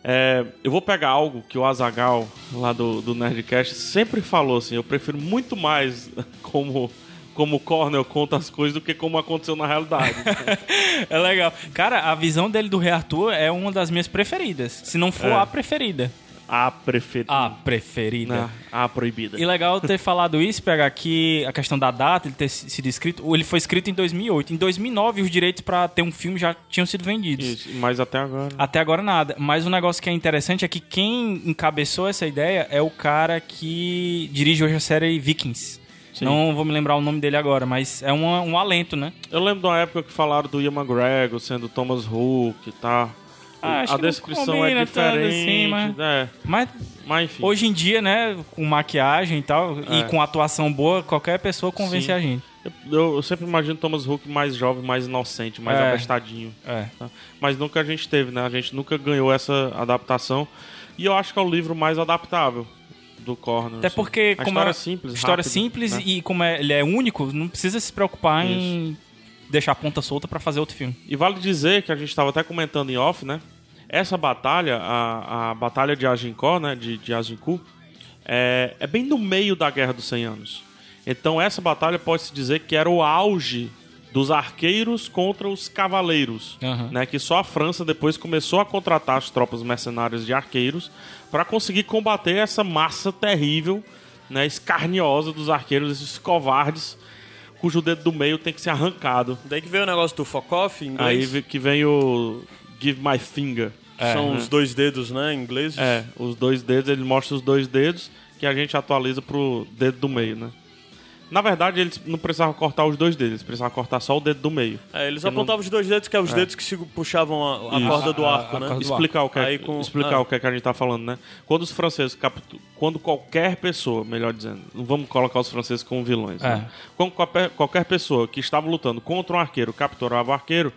É, eu vou pegar algo que o Azagal lá do, do Nerdcast sempre falou assim. Eu prefiro muito mais <laughs> como como o Cornell conta as coisas do que como aconteceu na realidade. <laughs> É legal. Cara, a visão dele do Rei Arthur é uma das minhas preferidas. Se não for É. a preferida. A preferida. A preferida. Né? A proibida. E legal ter falado isso, pegar aqui a questão da data, ele ter sido escrito. Ele foi escrito em 2008. Em 2009, os direitos pra ter um filme já tinham sido vendidos. Isso, mas até agora. Até agora nada. Mas um negócio que é interessante é que quem encabeçou essa ideia é o cara que dirige hoje a série Vikings. Sim. Não vou me lembrar o nome dele agora, mas é um, um alento, né? Eu lembro de uma época que falaram do Ian McGregor sendo Thomas Hook e tal. Ah, acho a descrição é tanto diferente. assim, mas- é, Mas mas enfim. hoje em dia, né, com maquiagem e tal, É. e com atuação boa, qualquer pessoa convence Sim. a gente. Eu, eu sempre imagino Thomas Hook mais jovem, mais inocente, mais É. abestadinho. É. tá? Mas nunca a gente teve, né? A gente nunca ganhou essa adaptação. E eu acho que é o livro mais adaptável do Corner. Até assim. porque, a como história é é simples, história simples né? e como é- ele é único, não precisa se preocupar em deixar a ponta solta pra fazer outro filme. E vale dizer que a gente estava até comentando em off, né? Essa batalha, a, a batalha de Agincourt, né? De, de Agincourt, é, é bem no meio da Guerra dos 100 Anos. Então essa batalha pode-se dizer que era o auge dos arqueiros contra os cavaleiros, Aham. né? Que só a França depois começou a contratar as tropas mercenárias de arqueiros para conseguir combater essa massa terrível, né? Escarniosa dos arqueiros, esses covardes, cujo dedo do meio tem que ser arrancado. Daí que veio o negócio do fuck off em Aí inglês, vi- que vem o Give My Finger. Que são os dois dedos, né, em inglês. É, os dois dedos, ele mostra os dois dedos que a gente atualiza pro dedo do meio, né? Na verdade, eles não precisavam cortar os dois dedos, eles precisavam cortar só o dedo do meio. É, eles Porque não- apontavam os dois dedos, que é os dedos que se puxavam a, a Isso. corda do A- a- arco, a né? Explicar o que é, Aí com- explicar ah. o que, é que a gente tá falando, né? Quando os franceses captu... quando qualquer pessoa, melhor dizendo, não vamos colocar os franceses como vilões, né? Quando qualquer, qualquer pessoa que estava lutando contra um arqueiro capturava o arqueiro,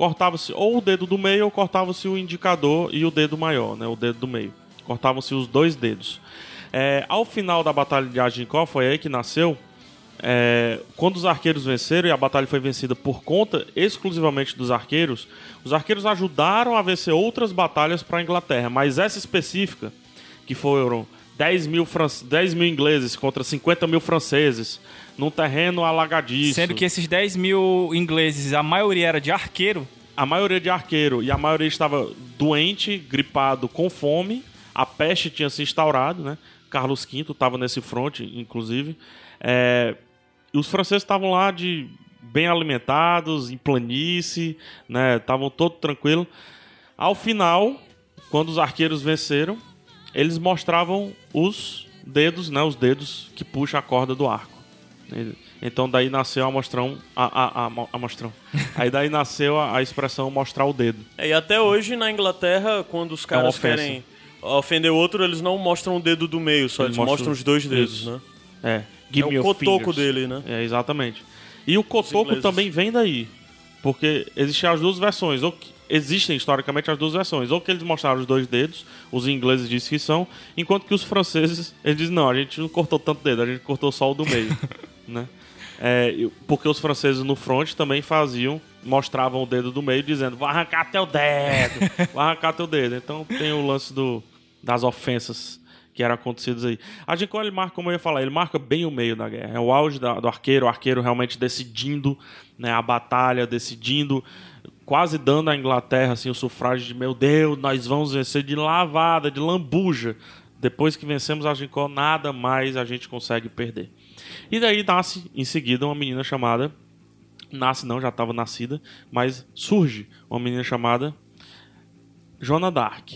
cortava-se ou o dedo do meio ou cortava-se o indicador e o dedo maior, né? O dedo do meio. Cortavam-se os dois dedos. É, ao final da batalha de Agincourt, foi aí que nasceu é, quando os arqueiros venceram e a batalha foi vencida por conta exclusivamente dos arqueiros, os arqueiros ajudaram a vencer outras batalhas para a Inglaterra, mas essa específica, que foram 10 mil, fran- 10 mil ingleses contra 50 mil franceses, num terreno alagadiço. Sendo que esses 10 mil ingleses, a maioria era de arqueiro. A maioria de arqueiro e a maioria estava doente, gripado, com fome. A peste tinha se instaurado, né? Carlos V estava nesse fronte, inclusive. É, E os franceses estavam lá de bem alimentados, em planície, né? Estavam todo tranquilo. Ao final, quando os arqueiros venceram, eles mostravam os dedos, né? Os dedos que puxam a corda do arco. Então daí nasceu a mostrão, a, a, a, a mostrão. Aí daí nasceu a, a expressão mostrar o dedo. É, e até hoje, na Inglaterra, quando os caras ofensa. querem ofender o outro, eles não mostram o dedo do meio, só Eles eles mostram mostram os dois dedos, isso. né? É, É o cotoco fingers. dele, né? É, exatamente. E o cotoco também vem daí. Porque existem as duas versões. Ou que- existem historicamente as duas versões. Ou que eles mostraram os dois dedos, os ingleses dizem que são, enquanto que os franceses, eles dizem, não, a gente não cortou tanto dedo, a gente cortou só o do meio. <laughs> né? É, porque os franceses no front também faziam, mostravam o dedo do meio, dizendo, vai arrancar teu dedo, <laughs> vai arrancar teu dedo. Então tem o lance do, das ofensas que eram acontecidas aí. A Ginkgo, ele marca, como eu ia falar, ele marca bem o meio da guerra. É o auge da- do arqueiro, o arqueiro realmente decidindo né, a batalha, decidindo, quase dando à Inglaterra assim, o sufrágio de meu Deus, nós vamos vencer de lavada, de lambuja. Depois que vencemos a Ginkgo, nada mais a gente consegue perder. E daí nasce, em seguida, uma menina chamada Nasce não, já estava nascida, mas surge uma menina chamada Joana Dark,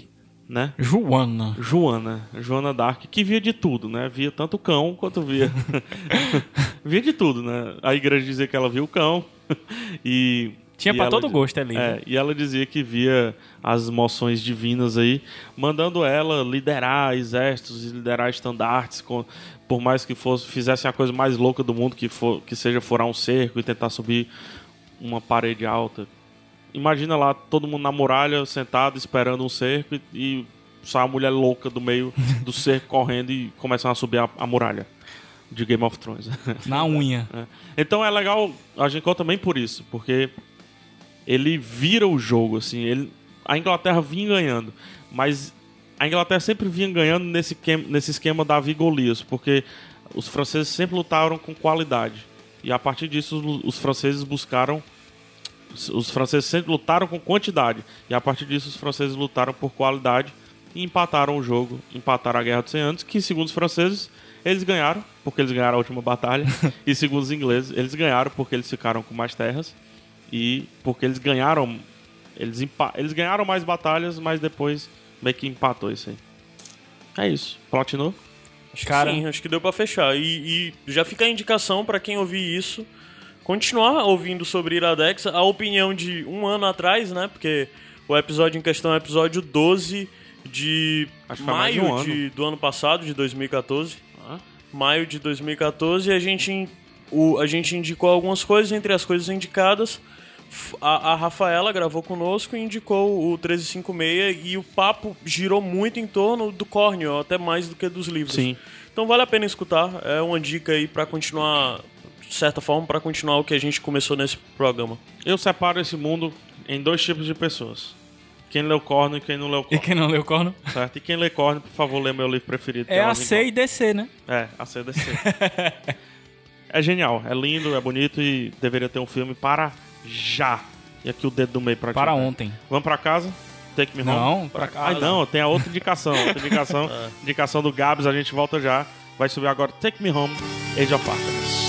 né? Joana. Joana, Joana Dark, que via de tudo, né? Via tanto cão quanto via. <laughs> <laughs> via de tudo, né? A igreja dizia que ela via o cão. <laughs> E. Tinha pra ela todo gosto ali. É, e ela dizia que via as moções divinas aí, mandando ela liderar exércitos e liderar estandartes, com- por mais que fosse, fizesse a coisa mais louca do mundo, que, for, que seja furar um cerco e tentar subir uma parede alta. Imagina lá todo mundo na muralha, sentado, esperando um cerco, e, e sai uma mulher louca do meio do <laughs> cerco correndo e começam a subir a, a muralha de Game of Thrones. Na unha. <laughs> É. Então é legal a gente conta também por isso, porque ele vira o jogo, assim, ele, a Inglaterra vinha ganhando, mas a Inglaterra sempre vinha ganhando nesse, nesse esquema Davi Golias, porque os franceses sempre lutaram com qualidade. E a partir disso os, os franceses buscaram os- os franceses sempre lutaram com quantidade. E a partir disso os franceses lutaram por qualidade e empataram o jogo, empataram a Guerra dos 100 Anos, que segundo os franceses eles ganharam, porque eles ganharam a última batalha, <laughs> e segundo os ingleses, eles ganharam porque eles ficaram com mais terras e porque eles ganharam eles, eles ganharam mais batalhas, mas depois meio que empatou isso aí. É isso. Platinou? Acho Cara- sim, acho que deu pra fechar. E, e já fica a indicação pra quem ouvir isso, continuar ouvindo sobre Iradex, a opinião de um ano atrás, né? Porque o episódio em questão é o episódio 12 de mais de maio um ano. de- do ano passado, de 2014. Ah. Maio de 2014, e a gente, o, a gente indicou algumas coisas, entre as coisas indicadas. A, a Rafaela gravou conosco e indicou o 1356 e o papo girou muito em torno do Cornwell, até mais do que dos livros. Sim. Então vale a pena escutar. É uma dica aí pra continuar, de certa forma, pra continuar o que a gente começou nesse programa. Eu separo esse mundo em dois tipos de pessoas. Quem leu Corno e quem não leu E Corno. quem não leu corno? Certo? E quem lê Corno, por favor, lê meu livro preferido. que É a C e DC, né? É, a CDC. é genial, é lindo, é bonito e deveria ter um filme para já. E aqui o dedo do meio pra. Para né? ontem. Vamos pra casa? Take me home? Não, pra cá. Ai, não, tem a outra indicação. Outra indicação, <laughs> indicação do Gabs, a gente volta já. Vai subir agora Take Me Home, Age of Artemis.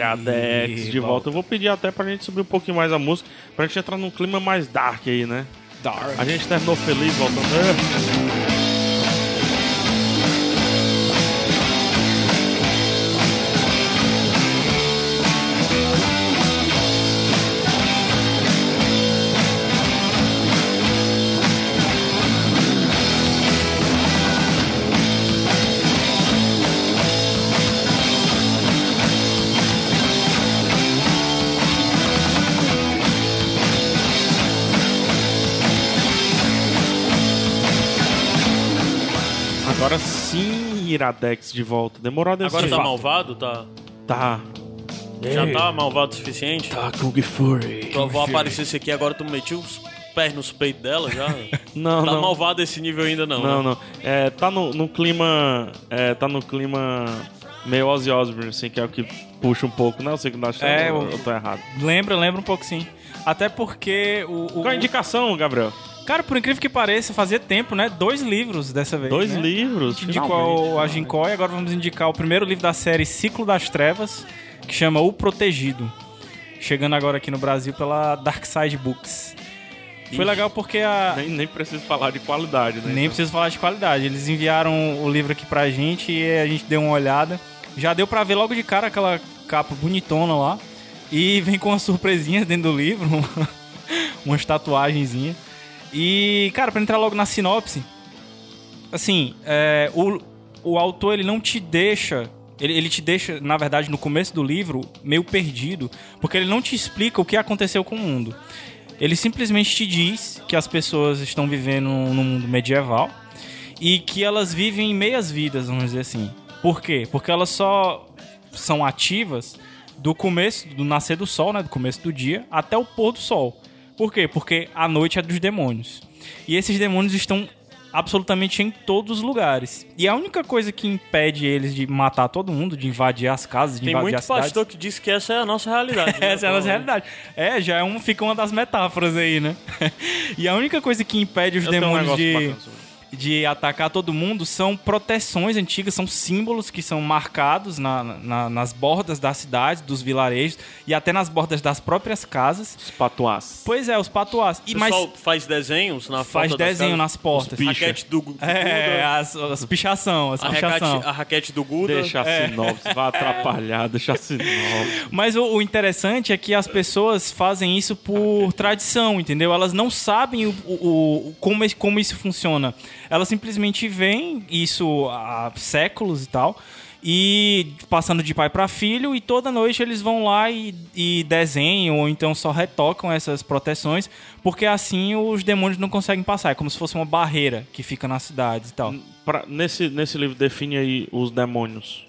Iradex de volta. Eu vou pedir até pra gente subir um pouquinho mais a música, pra gente entrar num clima mais dark aí, né? Dark. A gente terminou feliz voltando. Iradex de volta. Demorou desse Agora tá malvado? Tá. Tá. Já tá malvado o suficiente? Tá, Kung Fury. Eu vou aparecer esse aqui agora, tu meti os pés nos peitos dela já. <laughs> Não, tá não. malvado esse nível ainda não. Não, né? não. É, tá no, no clima. É, tá no clima meio Ozzy Osbourne, assim, que é o que puxa um pouco, né? Eu sei que não É, é, eu, o- eu tô errado. Lembra, lembra um pouco sim. Até porque o. o- Qual a indicação, Gabriel? Cara, por incrível que pareça, fazia tempo, né? Dois livros dessa vez. Dois né? livros. A gente indicou finalmente. a Ginkgo e agora vamos indicar o primeiro livro da série Ciclo das Trevas, que chama O Protegido. Chegando agora aqui no Brasil pela Dark Side Books. Foi legal porque a. Nem, nem preciso falar de qualidade, né? Nem preciso falar de qualidade. Eles enviaram o livro aqui pra gente e a gente deu uma olhada. Já deu pra ver logo de cara aquela capa bonitona lá. E vem com uma surpresinha dentro do livro, <laughs> uma, umas tatuagenzinhas. E, cara, pra entrar logo na sinopse, assim, é, o, o autor ele não te deixa. Ele, ele te deixa, na verdade, no começo do livro, meio perdido, porque ele não te explica o que aconteceu com o mundo. Ele simplesmente te diz que as pessoas estão vivendo num mundo medieval e que elas vivem meias vidas, vamos dizer assim. Por quê? Porque elas só são ativas do começo, do nascer do sol, né, do começo do dia, até o pôr do sol. Por quê? Porque a noite é dos demônios. E esses demônios estão absolutamente em todos os lugares. E a única coisa que impede eles de matar todo mundo, de invadir as casas, de Tem invadir muito as cidades... pastor que diz que essa é a nossa realidade. <laughs> né? Essa é a nossa realidade. É, já é um, fica uma das metáforas aí, né? <laughs> e a única coisa que impede os Eu um demônios negócio de, bacana. De atacar todo mundo são proteções antigas, são símbolos que são marcados na- na- nas bordas das cidades, dos vilarejos e até nas bordas das próprias casas. Os patuás. Pois é, os patuás. E O mais pessoal faz desenhos na faz desenho casas. nas portas. bichos. Raquete do, do É, Guda. as, as pichação, as A pichação. raquete, a raquete do Guda. Deixa a É. sinopse, vai atrapalhar, deixa a sinopse. Mas o, o interessante é que as pessoas fazem isso por tradição, entendeu? Elas não sabem o, o- o- como, como isso funciona. Elas simplesmente veem isso há séculos e tal. E passando de pai para filho, e toda noite eles vão lá e, e desenham, ou então só retocam essas proteções, porque assim os demônios não conseguem passar. É como se fosse uma barreira que fica nas cidades e tal. Pra- nesse, nesse livro, define aí os demônios.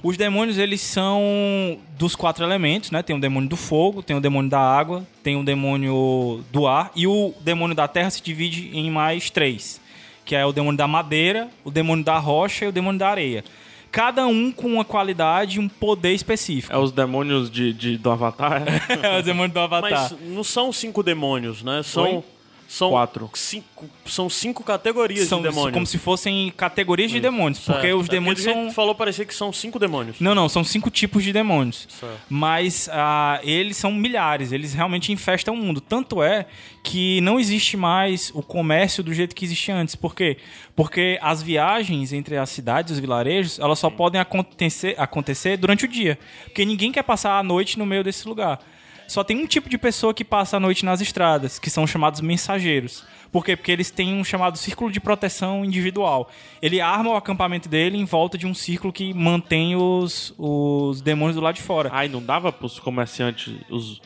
Os demônios, eles são dos quatro elementos, né? Tem o demônio do fogo, tem o demônio da água, tem o demônio do ar e o demônio da terra se divide em mais três, que é o demônio da madeira, o demônio da rocha e o demônio da areia. Cada um com uma qualidade e um poder específico. É os demônios de, de- do Avatar? <laughs> É o demônio do Avatar. Mas não são cinco demônios, né? São, Oi? São Quatro. Cinco, são cinco categorias são de demônios. como se fossem categorias de demônios, porque Certo. os É demônios são que falou parecia que são cinco demônios. Não, não, são cinco tipos de demônios. Certo. Mas ah, eles são milhares, eles realmente infestam o mundo. Tanto é que não existe mais o comércio do jeito que existia antes. Por quê? Porque as viagens entre as cidades e os vilarejos, elas só podem acontecer, acontecer durante o dia. Porque ninguém quer passar a noite no meio desse lugar. Só tem um tipo de pessoa que passa a noite nas estradas, que são chamados mensageiros. Por quê? Porque eles têm um chamado círculo de proteção individual. Ele arma o acampamento dele em volta de um círculo que mantém os, os demônios do lado de fora. Ai, não dava pros comerciantes, os,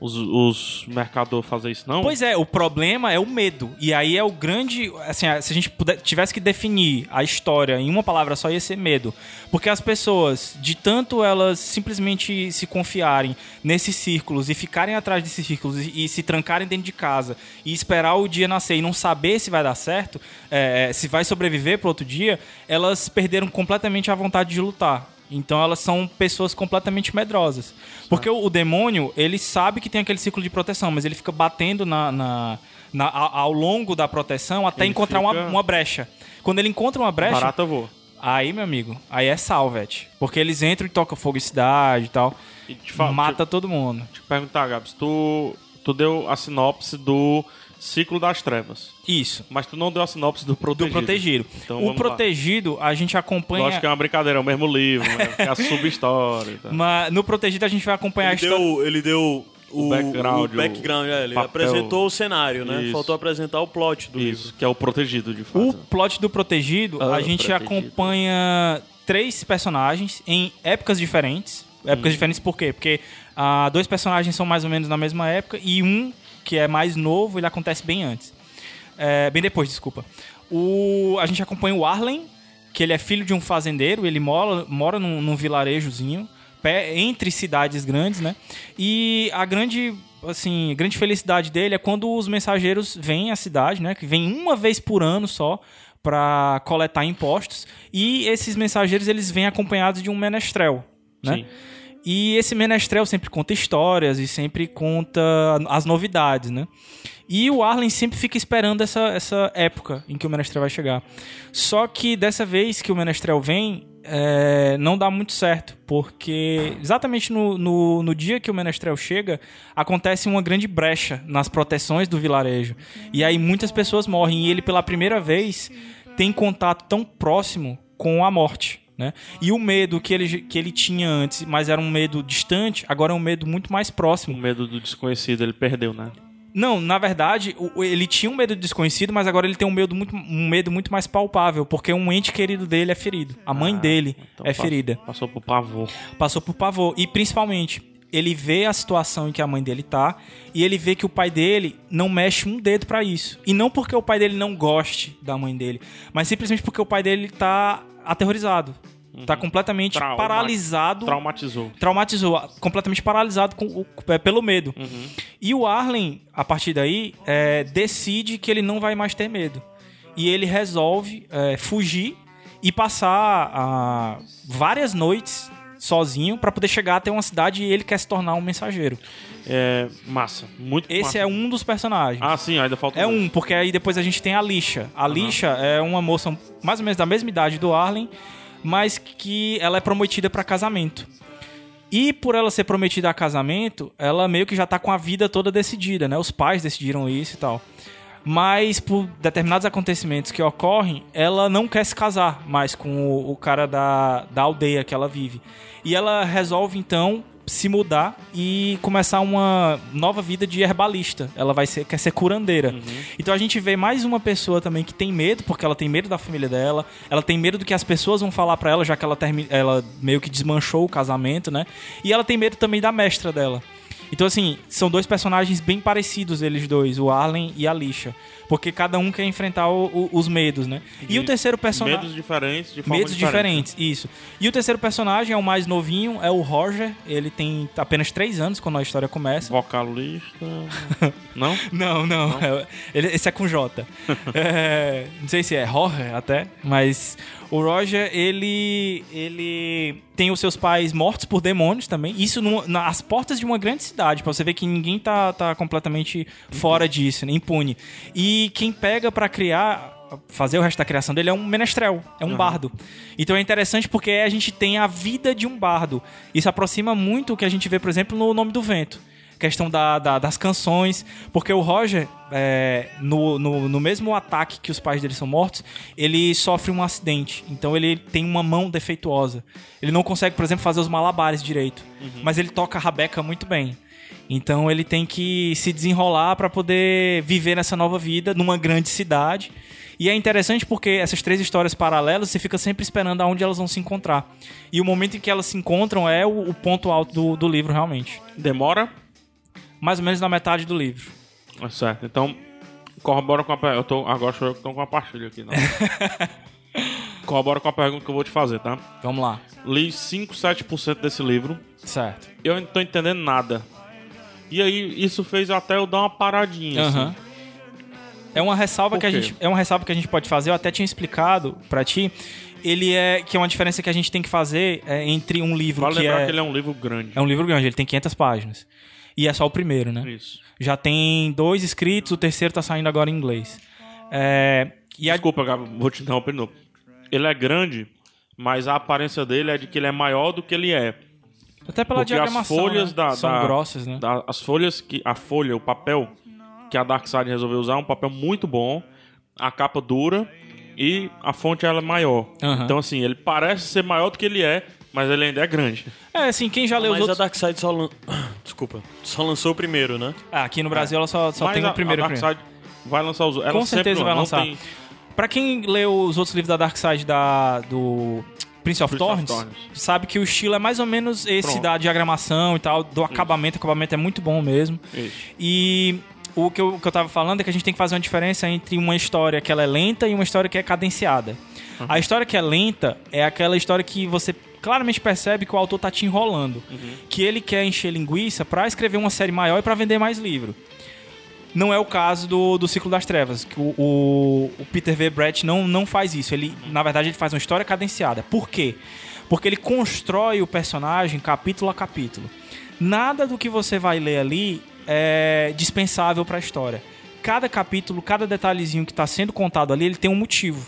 os, os mercadores fazer isso, não? Pois é, o problema é o medo. E aí é o grande. Assim, se a gente puder- tivesse que definir a história em uma palavra só, ia ser medo. Porque as pessoas, de tanto elas simplesmente se confiarem nesses círculos e ficarem atrás desses círculos e, e se trancarem dentro de casa e esperar o dia nascer e não saber se vai dar certo, é, se vai sobreviver pro outro dia, elas perderam completamente a vontade de lutar. Então elas são pessoas completamente medrosas. Porque o, o demônio, ele sabe que tem aquele ciclo de proteção, mas ele fica batendo na, na- na- ao, longo da proteção até Ele encontrar uma, uma brecha. Quando ele encontra uma brecha, Barata voa. aí, meu amigo, aí é salvete. Porque eles entram e tocam fogo em cidade e tal. E te falo, mata todo mundo. Deixa eu perguntar, Gabs, tu, tu deu a sinopse do Ciclo das Trevas, Isso. mas tu não deu a sinopse do Do Protegido. protegido. Então, o vamos lá. protegido, a gente acompanha. Lógico que é uma brincadeira, é o mesmo livro, né? É a sub-história. tal. Mas no protegido a gente vai acompanhar a Ele história. deu, ele deu o, O background, o background, é, ele papel. apresentou o cenário, né? Isso. Faltou apresentar o plot do livro. Isso, que é o Protegido, de fato. O plot do Protegido, Ah, a gente Protegido. acompanha três personagens em épocas diferentes. Hum. Épocas diferentes por quê? Porque ah, dois personagens são mais ou menos na mesma época e um, que é mais novo, ele acontece bem antes. É, bem depois, desculpa. O, a gente acompanha o Arlen, que ele é filho de um fazendeiro, ele mora, mora num, num vilarejozinho, pé- entre cidades grandes, né? E a grande, assim, grande felicidade dele é quando os mensageiros vêm à cidade, né? Que vêm uma vez por ano só para coletar impostos. E esses mensageiros, eles vêm acompanhados de um menestrel, né? Sim. E esse menestrel sempre conta histórias e sempre conta as novidades, né? E o Arlen sempre fica esperando essa, essa época em que o menestrel vai chegar. Só que dessa vez que o menestrel vem, é, não dá muito certo, porque exatamente no, no, no dia que o menestrel chega, acontece uma grande brecha nas proteções do vilarejo. E aí muitas pessoas morrem, e ele pela primeira vez tem contato tão próximo com a morte. Né? E o medo que ele, que ele tinha antes, mas era um medo distante, agora é um medo muito mais O próximo. medo do desconhecido, ele perdeu, né? Não, na verdade, o- o- ele tinha um medo desconhecido, mas agora ele tem um medo muito, um medo muito mais palpável, porque um ente querido dele é ferido. A mãe dele Então é ferida. Passou por pavor. Passou por pavor. E principalmente, ele vê a situação em que a mãe dele tá e ele vê que o pai dele não mexe um dedo pra isso. E não porque o pai dele não goste da mãe dele, mas simplesmente porque o pai dele tá aterrorizado. Tá completamente Trauma- paralisado Traumatizou. traumatizou, completamente paralisado com o- é, pelo medo. E o Arlen, a partir daí, é, decide que ele não vai mais ter medo. E ele resolve é, fugir e passar ah, várias noites sozinho pra poder chegar até uma cidade e ele quer se tornar um mensageiro. É, massa. Muito Esse massa. é um dos personagens. Ah, sim, ainda falta É dois. um, porque aí depois a gente tem a Lixa. A Lixa é uma moça mais ou menos da mesma idade do Arlen, mas que ela é prometida para casamento. E por ela ser prometida a casamento, ela meio que já tá com a vida toda decidida, né? Os pais decidiram isso e tal. Mas por determinados acontecimentos que ocorrem, ela não quer se casar mais com o, o cara da, da aldeia que ela vive. E ela resolve então se mudar e começar uma nova vida de herbalista. Ela vai ser quer ser curandeira. Então a gente vê mais uma pessoa também que tem medo, porque ela tem medo da família dela, ela tem medo do que as pessoas vão falar pra ela, já que ela termi ela meio que desmanchou o casamento, né? E ela tem medo também da mestra dela. Então, assim, são dois personagens bem parecidos, eles dois, o Arlen e a Lixa. Porque cada um quer enfrentar o- o- os medos, né? E o terceiro personagem. Medos diferentes, de forma Medos diferentes, isso. E o terceiro personagem é o mais novinho, é o Roger. Ele tem apenas três anos quando a história começa. Vocalista. <laughs> Não? Não, não. é- ele- esse é com J. <laughs> É, não sei se é Roger até, mas o Roger, ele ele tem os seus pais mortos por demônios também. Isso numa- nas portas de uma grande cidade, pra você ver que ninguém tá, tá completamente fora disso, né, impune. E quem pega pra criar fazer o resto da criação dele é um menestrel, é um bardo. Então é interessante porque a gente tem a vida de um bardo. Isso aproxima muito o que a gente vê, por exemplo, no Nome do Vento questão da, da- das canções, porque o Roger, é, no, no, no mesmo ataque que os pais dele são mortos, ele sofre um acidente, então ele tem uma mão defeituosa. Ele não consegue, por exemplo, fazer os malabares direito, mas ele toca a rabeca muito bem. Então ele tem que se desenrolar para poder viver nessa nova vida numa grande cidade. E é interessante porque essas três histórias paralelas você fica sempre esperando aonde elas vão se encontrar. E o momento em que elas se encontram é o, o ponto alto do, do livro, realmente Demora? mais ou menos na metade do livro. É certo. Então, corrobora com a pergunta. Eu tô, agora eu que tô com a pastilha aqui, não. <laughs> corrobora com a pergunta que eu vou te fazer, tá? Vamos lá. Li 5, 7% desse livro. Certo. Eu não tô entendendo nada. E aí, isso fez até eu dar uma paradinha, Aham. assim. É uma ressalva que a gente é uma ressalva que a gente pode fazer. Eu até tinha explicado pra ti. Ele é que é uma diferença que a gente tem que fazer é, entre um livro Vale que lembrar é que ele é um livro grande. é um livro grande. Ele tem 500 páginas e é só o primeiro, né? Isso. Já tem dois escritos. O terceiro tá saindo agora em inglês. É, e a, Desculpa, Gabi, vou te interromper de novo. Ele é grande, mas a aparência dele é de que ele é maior do que ele é. Até pela Porque as diagramação folhas né? da, são da- grossas, né? da- as folhas que a folha, o papel que a Darkseid resolveu usar, é um papel muito bom, a capa dura e a fonte ela é maior. Aham. Então assim, ele parece ser maior do que ele é, mas ele ainda é grande. É assim, quem já leu os Mas a outros. Darkseid só lan... <coughs> Desculpa. Só lançou o primeiro, né? Ah, aqui no Brasil ela só, só mas tem a, o primeiro. a. Darkseid vai lançar os ela Com sempre certeza vai não lançar. tem- Pra quem leu os outros livros da Dark Side da, do Prince of, Thorns, sabe que o estilo é mais ou menos esse Pronto. da diagramação e tal, do acabamento. O acabamento é muito bom mesmo. Isso. E o que, eu, o que eu tava falando é que a gente tem que fazer uma diferença entre uma história que ela é lenta e uma história que é cadenciada. A história que é lenta é aquela história que você claramente percebe que o autor tá te enrolando. Que ele quer encher linguiça pra escrever uma série maior e pra vender mais livro. Não é o caso do, do Ciclo das Trevas, que o, o, o Peter V. Brett não, não faz isso. Ele, na verdade, ele faz uma história cadenciada. Por quê? Porque ele constrói o personagem capítulo a capítulo. Nada do que você vai ler ali é dispensável para a história. Cada capítulo, cada detalhezinho que está sendo contado ali, ele tem um motivo.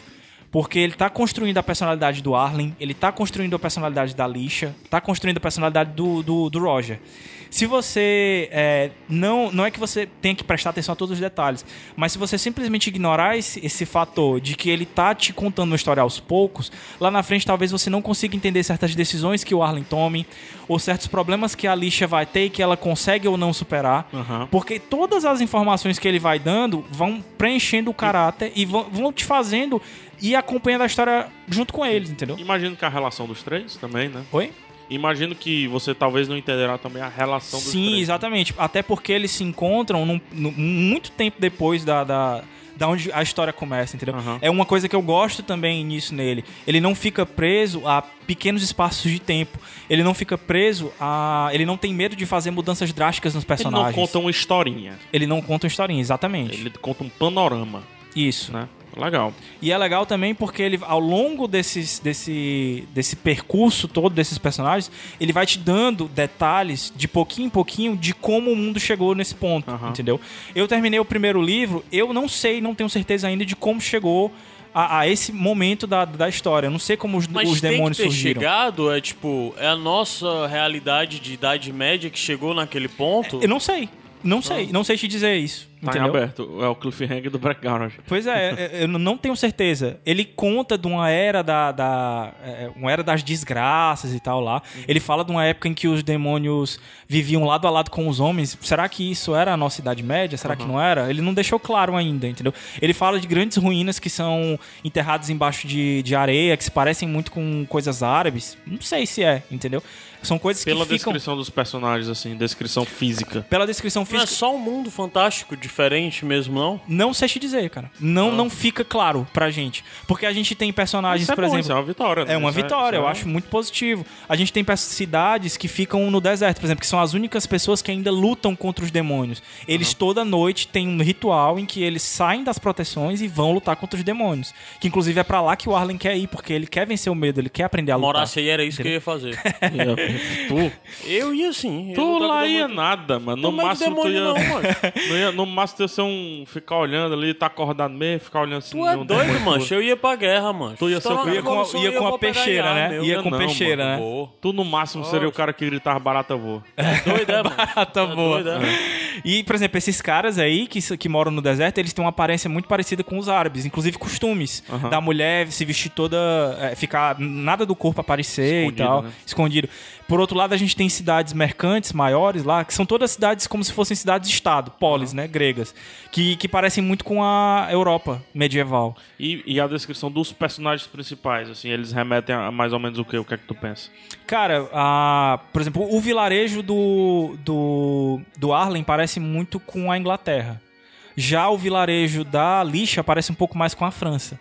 Porque ele tá construindo a personalidade do Arlen, ele tá construindo a personalidade da Lixa, tá construindo a personalidade do, do, do Roger. Se você. é, não, não é que você tenha que prestar atenção a todos os detalhes, mas se você simplesmente ignorar esse, esse fator de que ele tá te contando uma história aos poucos, lá na frente talvez você não consiga entender certas decisões que o Arlen tome, ou certos problemas que a Lixa vai ter e que ela consegue ou não superar. Aham. Porque todas as informações que ele vai dando vão preenchendo o caráter e vão, vão te fazendo ir acompanhando a história junto com eles, entendeu? Imagino que a relação dos três também, né? Oi? Imagino que você talvez não entenderá também a relação dos Sim, três. exatamente. Até porque eles se encontram num- num- muito tempo depois da, da, da onde a história começa, entendeu? Aham. É uma coisa que eu gosto também nisso nele. Ele não fica preso a pequenos espaços de tempo. Ele não fica preso a. Ele não tem medo de fazer mudanças drásticas nos Ele não personagens. conta uma historinha. Ele não conta uma historinha, exatamente. Ele conta um panorama, Isso. né? Legal. E é legal também porque ele, ao longo desses, desse, desse percurso todo desses personagens, ele vai te dando detalhes de pouquinho em pouquinho de como o mundo chegou nesse ponto, entendeu? Eu terminei o primeiro livro, eu não sei, não tenho certeza ainda de como chegou a, a esse momento da, da história. Eu não sei como os, Mas os tem demônios que ter surgiram. chegado, é tipo, é a nossa realidade de Idade Média que chegou naquele ponto? Eu não sei. Não sei, não sei te dizer isso. Tá em entendeu? aberto. É o cliffhanger do background. Pois <laughs> é, é, eu não tenho certeza. Ele conta de uma era da, da é, uma era das desgraças e tal lá. Ele fala de uma época em que os demônios viviam lado a lado com os homens. Será que isso era a nossa idade média? Será que não era? Ele não deixou claro ainda, entendeu? Ele fala de grandes ruínas que são enterradas embaixo de, de areia, que se parecem muito com coisas árabes. Não sei se é, entendeu? São coisas Pela que ficam descrição dos personagens, assim, descrição física. pela descrição Não é física. só um mundo fantástico diferente mesmo, não? Não sei te dizer, cara. Não, não fica claro pra gente. Porque a gente tem personagens, Isso é por bom, exemplo. isso é uma vitória. né? É uma Isso vitória, isso eu é- acho muito positivo. A gente tem cidades que ficam no deserto, por exemplo, que são as únicas pessoas que ainda lutam contra os demônios. Eles toda noite têm um ritual em que eles saem das proteções e vão lutar contra os demônios. Que inclusive é pra lá que o Arlen quer ir, porque ele quer vencer o medo, ele quer aprender a lutar. Morasse aí era isso que eu ia fazer. <laughs> <laughs> Tu, eu ia sim. eu tu lutava lá ia nada, mano. No máximo tu ia. não, mano. <laughs> não ia- no máximo tu ia ser um. Ficar olhando ali, tá acordado mesmo, ficar olhando assim. Tu é doido, mancho. Eu ia pra guerra, mano. Tu ia ser o? Ia com a- ia com a peixeira, né? Ia com peixeira, mano. né? Tu no máximo seria o cara que gritava barata voa. <laughs> Doido, é, mano. Tá É boa. doido, é. E, por exemplo, esses caras aí que, que moram no deserto, eles têm uma aparência muito parecida com os árabes, inclusive costumes. Da mulher se vestir toda. é, ficar. nada do corpo aparecer Escondido, e tal, né? escondido. Por outro lado, a gente tem cidades mercantes maiores lá, que são todas cidades como se fossem cidades-estado, polis, né? Gregas. Que, que parecem muito com a Europa medieval. E, e a descrição dos personagens principais, assim, eles remetem a mais ou menos o quê? O que é que tu pensa? Cara, a, por exemplo, o vilarejo do, do, do Arlen parece muito com a Inglaterra. Já o vilarejo da Lixa parece um pouco mais com a França.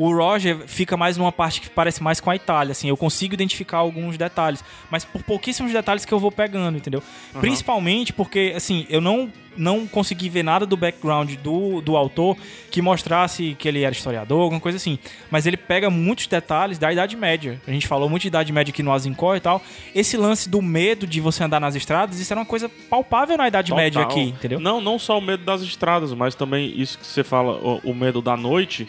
O Roger fica mais numa parte que parece mais com a Itália, assim, eu consigo identificar alguns detalhes, mas por pouquíssimos detalhes que eu vou pegando, entendeu? Principalmente porque, assim, eu não não consegui ver nada do background do, do autor que mostrasse que ele era historiador, alguma coisa assim. Mas ele pega muitos detalhes da Idade Média. A gente falou muito de Idade Média aqui no Azincó e tal. Esse lance do medo de você andar nas estradas, isso era uma coisa palpável na Idade Média Total. aqui, entendeu? Não, não só o medo das estradas, mas também isso que você fala, o, o medo da noite.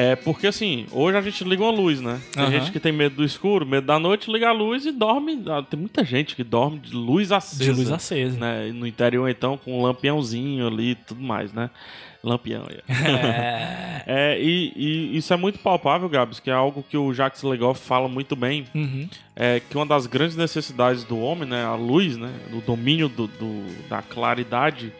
É porque assim, hoje a gente liga uma luz, né? Tem Aham. gente que tem medo do escuro, medo da noite, liga a luz e dorme. ah, Tem muita gente que dorme de luz acesa. De luz acesa. Né? No interior, então, com um lampiãozinho ali e tudo mais, né? Lampião. é. <laughs> É, e, e isso é muito palpável, Gabs, que é algo que o Jacques Legoff fala muito bem. Uhum. É que uma das grandes necessidades do homem, né? A luz, né? O domínio do, do- da claridade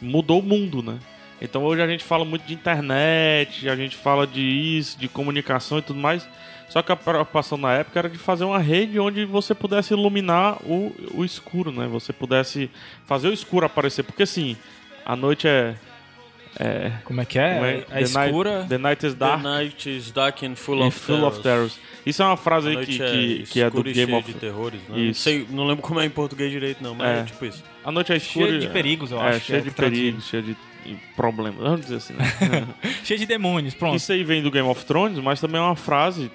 mudou o mundo, né? Então hoje a gente fala muito de internet, a gente fala de isso, de comunicação e tudo mais. Só que a preocupação na época era de fazer uma rede onde você pudesse iluminar o, o escuro, né? Você pudesse fazer o escuro aparecer. Porque assim, a noite é, Como é que é? Como É, The Night- escura. The Night is The Dark night is dark and full and of full of terrors. Isso é uma frase A aí que, é, que, que é do e Game cheia of... de terrores, né? Não Isso. sei, não lembro como é em português direito não, mas é, É. tipo isso. A noite é escura... Cheia de perigos, eu é, acho cheia é de perigos, cheia de problemas. Vamos dizer assim, né? <laughs> Cheio de demônios, pronto. Isso aí vem do Game of Thrones, mas também é uma frase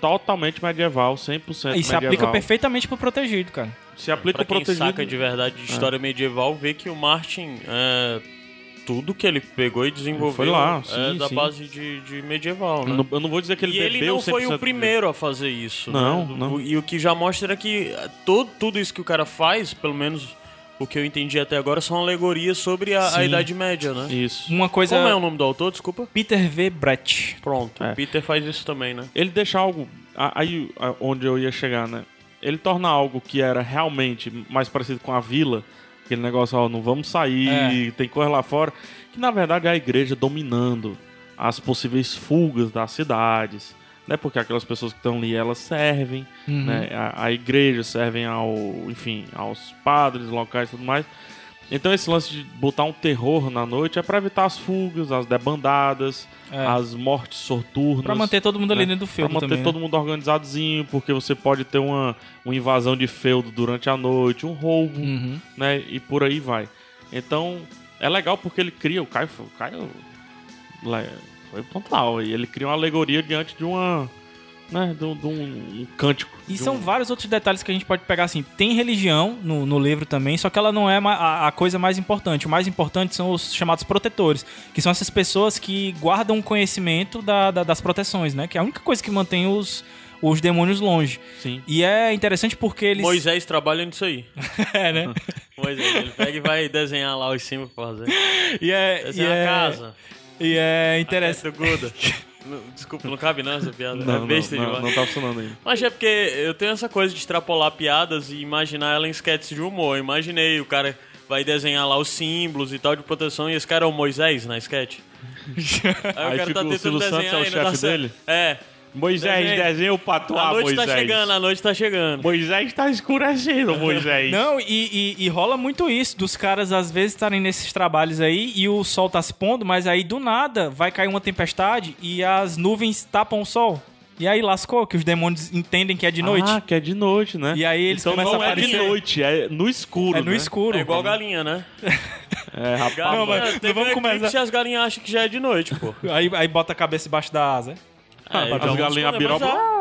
totalmente medieval, 100% E se medieval. aplica perfeitamente pro protegido, cara. Se aplica Pra quem protegido. saca de verdade de história medieval, vê que o Martin, é, tudo que ele pegou e desenvolveu Foi lá, é sim, da sim. base de, de medieval, né? Eu não, vou dizer que ele e ele bebeu não foi 100% o primeiro a fazer isso. Não, né? não. E o que já mostra é que todo, tudo isso que o cara faz, pelo menos o que eu entendi até agora, são alegorias sobre a, a. Idade Média, né? Isso. Uma coisa. Como é o nome do autor, desculpa? Peter V. Brett. Pronto, É. Peter faz isso também, né? Ele deixa algo. Aí onde eu ia chegar, né? Ele torna algo que era realmente mais parecido com a vila, aquele negócio, ó, não vamos sair, tem coisa lá fora, que na verdade é a igreja dominando as possíveis fugas das cidades, né? Porque aquelas pessoas que estão ali, elas servem, né? A, a igreja servem ao, enfim, aos padres locais e tudo mais. Então esse lance de botar um terror na noite é pra evitar as fugas, as debandadas, É. as mortes soturnas. Pra manter todo mundo ali né? dentro do filme Pra manter também. todo mundo organizadozinho, porque você pode ter uma, uma invasão de feudo durante a noite, um roubo, Uhum. né? E por aí vai. Então, é legal porque ele cria, o Caio, o Caio foi pontual, e ele cria uma alegoria diante de uma, né, de um, de um- um cântico. E são um- vários outros detalhes que a gente pode pegar assim. Tem religião no, no livro também, só que ela não é a, a coisa mais importante. O mais importante são os chamados protetores, que são essas pessoas que guardam o conhecimento da- da- das proteções, né? Que é a única coisa que mantém os, os demônios longe. Sim. E é interessante porque eles. Moisés trabalha nisso aí. <laughs> É, né? <laughs> Moisés, ele pega e vai desenhar lá os símbolos pra fazer. E é, e Desenhar é, a casa. E é interessante. Não, Desculpa, não cabe não essa piada. Não, é besta não, não, demais. não tá funcionando ainda. Mas é porque eu tenho essa coisa de extrapolar piadas e imaginar ela em sketches de humor. Eu imaginei, o cara vai desenhar lá os símbolos e tal de proteção e esse cara é o Moisés na sketch. Aí, <laughs> Aí o Silvio Santos, é o e não chefe dele? É. Moisés, Desenha. desenha o patuá, A noite Moisés. tá chegando, a noite tá chegando. Moisés tá escurecendo, <laughs> Moisés. Não, e, e- e rola muito isso, dos caras às vezes estarem nesses trabalhos aí e o sol tá se pondo, mas aí do nada vai cair uma tempestade e as nuvens tapam o sol. E aí lascou, que os demônios entendem que é de noite. Ah, que é de noite, né? E aí eles então começam não a é de aparecer. noite, é no escuro, é no né? escuro. É igual galinha, né? <laughs> É, rapaz. Galinha, mas teve não vamos começar- as galinhas acham que já é de noite, pô. Aí, aí bota a cabeça embaixo da asa. É, As então, galinhas mas biroba. é.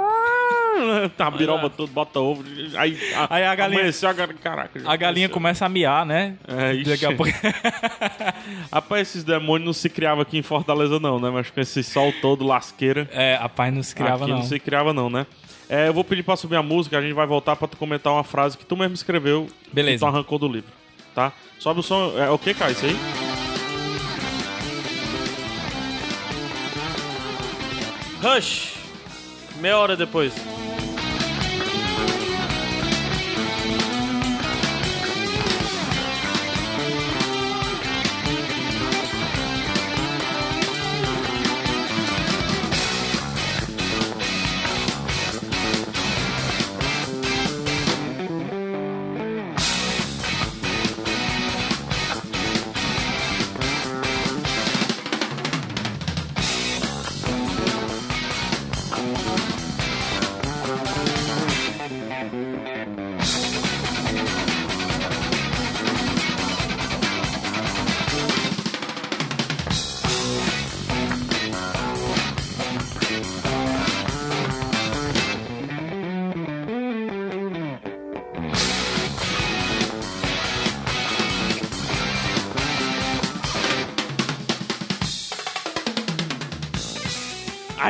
Tá, a biroba tudo, bota ovo. Aí, a, Aí a galinha- Amanheceu a galinha. Caraca. A galinha começa a miar, né? É, ixi. Daqui a pouco... <laughs> Rapaz, esses demônios não se criavam aqui em Fortaleza, não, né? Mas com esse sol todo lasqueira. É, a pai não se criava, aqui não. não se criava, não, né? É, eu vou pedir pra subir a música, a gente vai voltar pra tu comentar uma frase que tu mesmo escreveu. Beleza. Que tu arrancou do livro, tá? Sobe o som. É o que, cara? Isso aí? Rush. Meia hora depois.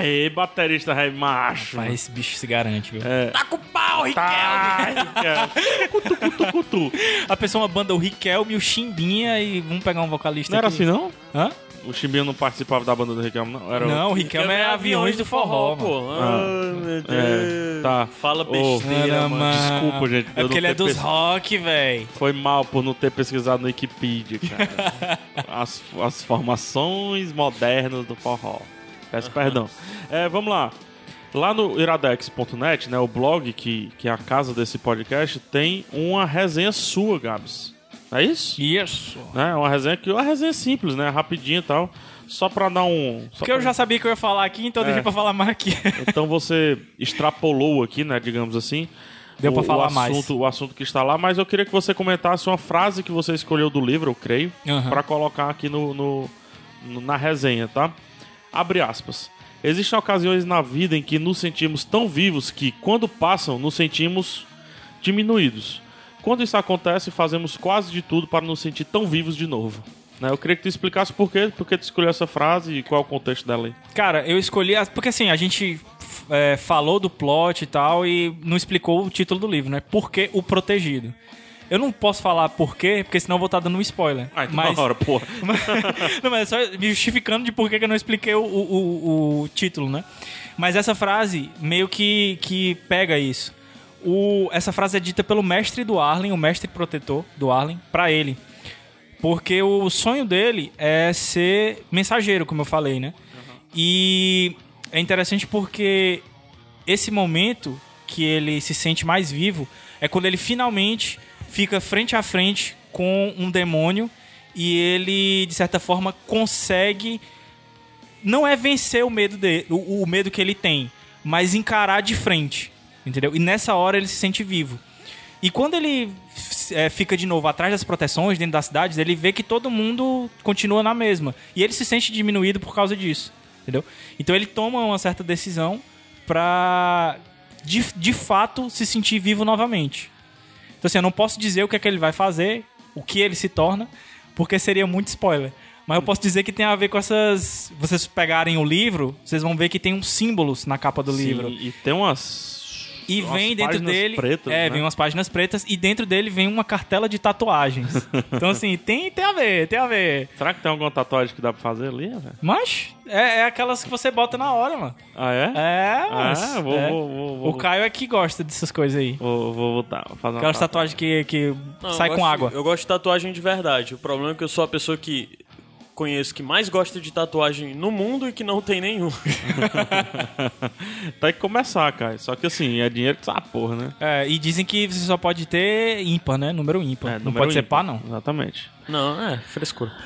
Aê, baterista rei macho. Mas esse bicho se garante, viu? Tá com pau, Riquelme! Tá, cutu, cutu, cutu. A pessoa uma banda o Riquelme e o Chimbinha e vamos pegar um vocalista Não era aqui. assim, não? Hã? O Chimbinha não participava da banda do Riquelme, não? Era Não, o Riquelme é aviões do forró, mano. pô. Ai, meu Deus. É, tá. Fala besteira, Cara, mano. Desculpa, gente, É porque ele é dos pes- rock, velho. Foi mal por não ter pesquisado no Wikipedia, cara. <laughs> as, as formações modernas do forró. Peço perdão. É, vamos lá. Lá no iradex.net, né, o blog que, que é a casa desse podcast, tem uma resenha sua, Gabs. É isso? Isso. Né? Uma resenha que uma resenha simples, né? Rapidinho e tal. Só pra dar um. Porque eu pra- já sabia que eu ia falar aqui, então É. deixei pra falar mais aqui. Então você extrapolou aqui, né? Digamos assim. Deu pra o- falar o mais. assunto, O assunto que está lá, mas eu queria que você comentasse uma frase que você escolheu do livro, eu creio, Aham. pra colocar aqui no- no- na resenha, tá? Abre aspas. Existem ocasiões na vida em que nos sentimos tão vivos que, quando passam, nos sentimos diminuídos. Quando isso acontece, fazemos quase de tudo para nos sentir tão vivos de novo. Né? Eu queria que tu explicasse por quê, por que tu escolheu essa frase e qual é o contexto dela aí. Cara, eu escolhi. as- Porque assim, a gente é, falou do plot e tal e não explicou o título do livro, né? Por que o protegido? Eu não posso falar por quê, porque senão eu vou estar dando um spoiler. Ah, então mas, hora, porra. <laughs> não, mas é só me justificando de por que eu não expliquei o, o- o- título, né? Mas essa frase meio que, que pega isso. O, essa frase é dita pelo mestre do Arlen, o mestre protetor do Arlen, pra ele. Porque o sonho dele é ser mensageiro, como eu falei, né? E é interessante porque esse momento que ele se sente mais vivo é quando ele finalmente fica frente a frente com um demônio e ele, de certa forma, consegue. Não é vencer o medo dele, o, o medo que ele tem, mas encarar de frente. Entendeu? E nessa hora ele se sente vivo. E quando ele é, fica de novo atrás das proteções dentro das cidades, ele vê que todo mundo continua na mesma. E ele se sente diminuído por causa disso. Entendeu? Então ele toma uma certa decisão pra de, de fato se sentir vivo novamente. Então assim, eu não posso dizer o que é que ele vai fazer, o que ele se torna, porque seria muito spoiler. Mas eu posso dizer que tem a ver com essas. Vocês pegarem o livro, vocês vão ver que tem uns símbolos na capa do Sim, livro. E tem umas. E umas vem dentro páginas dele. Pretas, é, né? vem umas páginas pretas e dentro dele vem uma cartela de tatuagens. <laughs> então, assim, tem, tem a ver, tem a ver. Será que tem alguma tatuagem que dá pra fazer ali, velho? Mas é, é aquelas que você bota na hora, mano. Ah, é? É, mas. Ah, vou, é. vou, vou, vou, O Caio é que gosta dessas coisas aí. vou, vou botar, vou fazer uma Aquelas tatuagem. tatuagens que, que Não, sai com gosto- água. Eu gosto de tatuagem de verdade. O problema é que eu sou a pessoa que conheço que mais gosta de tatuagem no mundo e que não tem nenhum. <laughs> Tem que começar, cara. Só que assim, é dinheiro que essa porra, né? É, e dizem que você só pode ter ímpar, né? Número ímpar. É, não número pode ser ímpar. pá, não. Exatamente. Não, é, frescura. <laughs>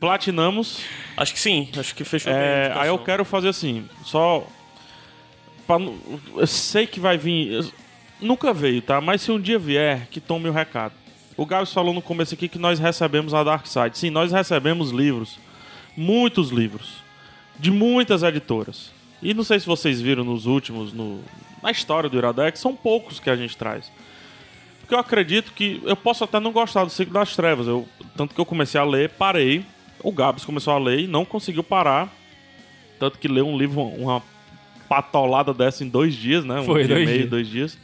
Platinamos. Acho que sim, acho que fechou bem. a É, aí eu quero fazer assim, só. pra eu sei que vai vir. eu- nunca veio, tá? Mas se um dia vier, que tome o recado. O Gabs falou no começo aqui que nós recebemos a Dark Side. Sim, nós recebemos livros. Muitos livros. De muitas editoras. E não sei se vocês viram nos últimos, no, na história do Iradex, são poucos que a gente traz. Porque eu acredito que. Eu posso até não gostar do Ciclo das Trevas. Eu, tanto que eu comecei a ler, parei. O Gabs começou a ler e não conseguiu parar. Tanto que leu um livro, uma patolada dessa em dois dias, né? Um Foi, dia e dois meio, dias. dois dias.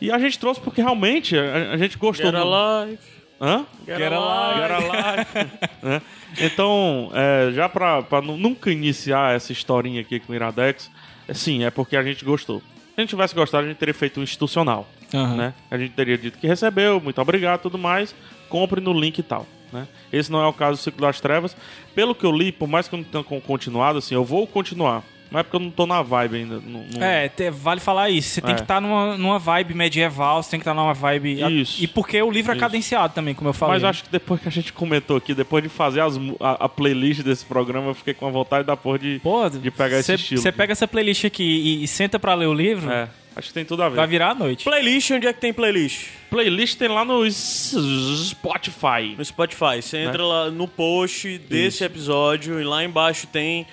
E a gente trouxe porque realmente a, a gente gostou. Get do- alive. Hã? Get, Get alive. Get alive. né? Então, é, já pra, pra nu- nunca iniciar essa historinha aqui com o Iradex, é, sim, é porque a gente gostou. Se a gente tivesse gostado, a gente teria feito um institucional. Aham. Né? A gente teria dito que recebeu, muito obrigado tudo mais, compre no link e tal. Né? Esse não é o caso do Ciclo das Trevas. Pelo que eu li, por mais que eu não tenha con- continuado, assim, eu vou continuar. Não é porque eu não tô na vibe ainda. não- não- É, te- vale falar isso. Você tem É. que estar numa, numa vibe medieval, você tem que estar numa vibe. Isso. E porque o livro é Isso. cadenciado também, como eu falei. Mas eu acho que depois que a gente comentou aqui, depois de fazer as a, a playlist desse programa, eu fiquei com a vontade da porra de, Pô, de pegar esse cê- estilo. Você pega essa playlist aqui e, e senta pra ler o livro, É, acho que tem tudo a ver. vai virar a noite. Playlist, onde é que tem playlist? Playlist tem lá no Spotify. No Spotify. Você entra lá no post desse episódio e lá embaixo tem.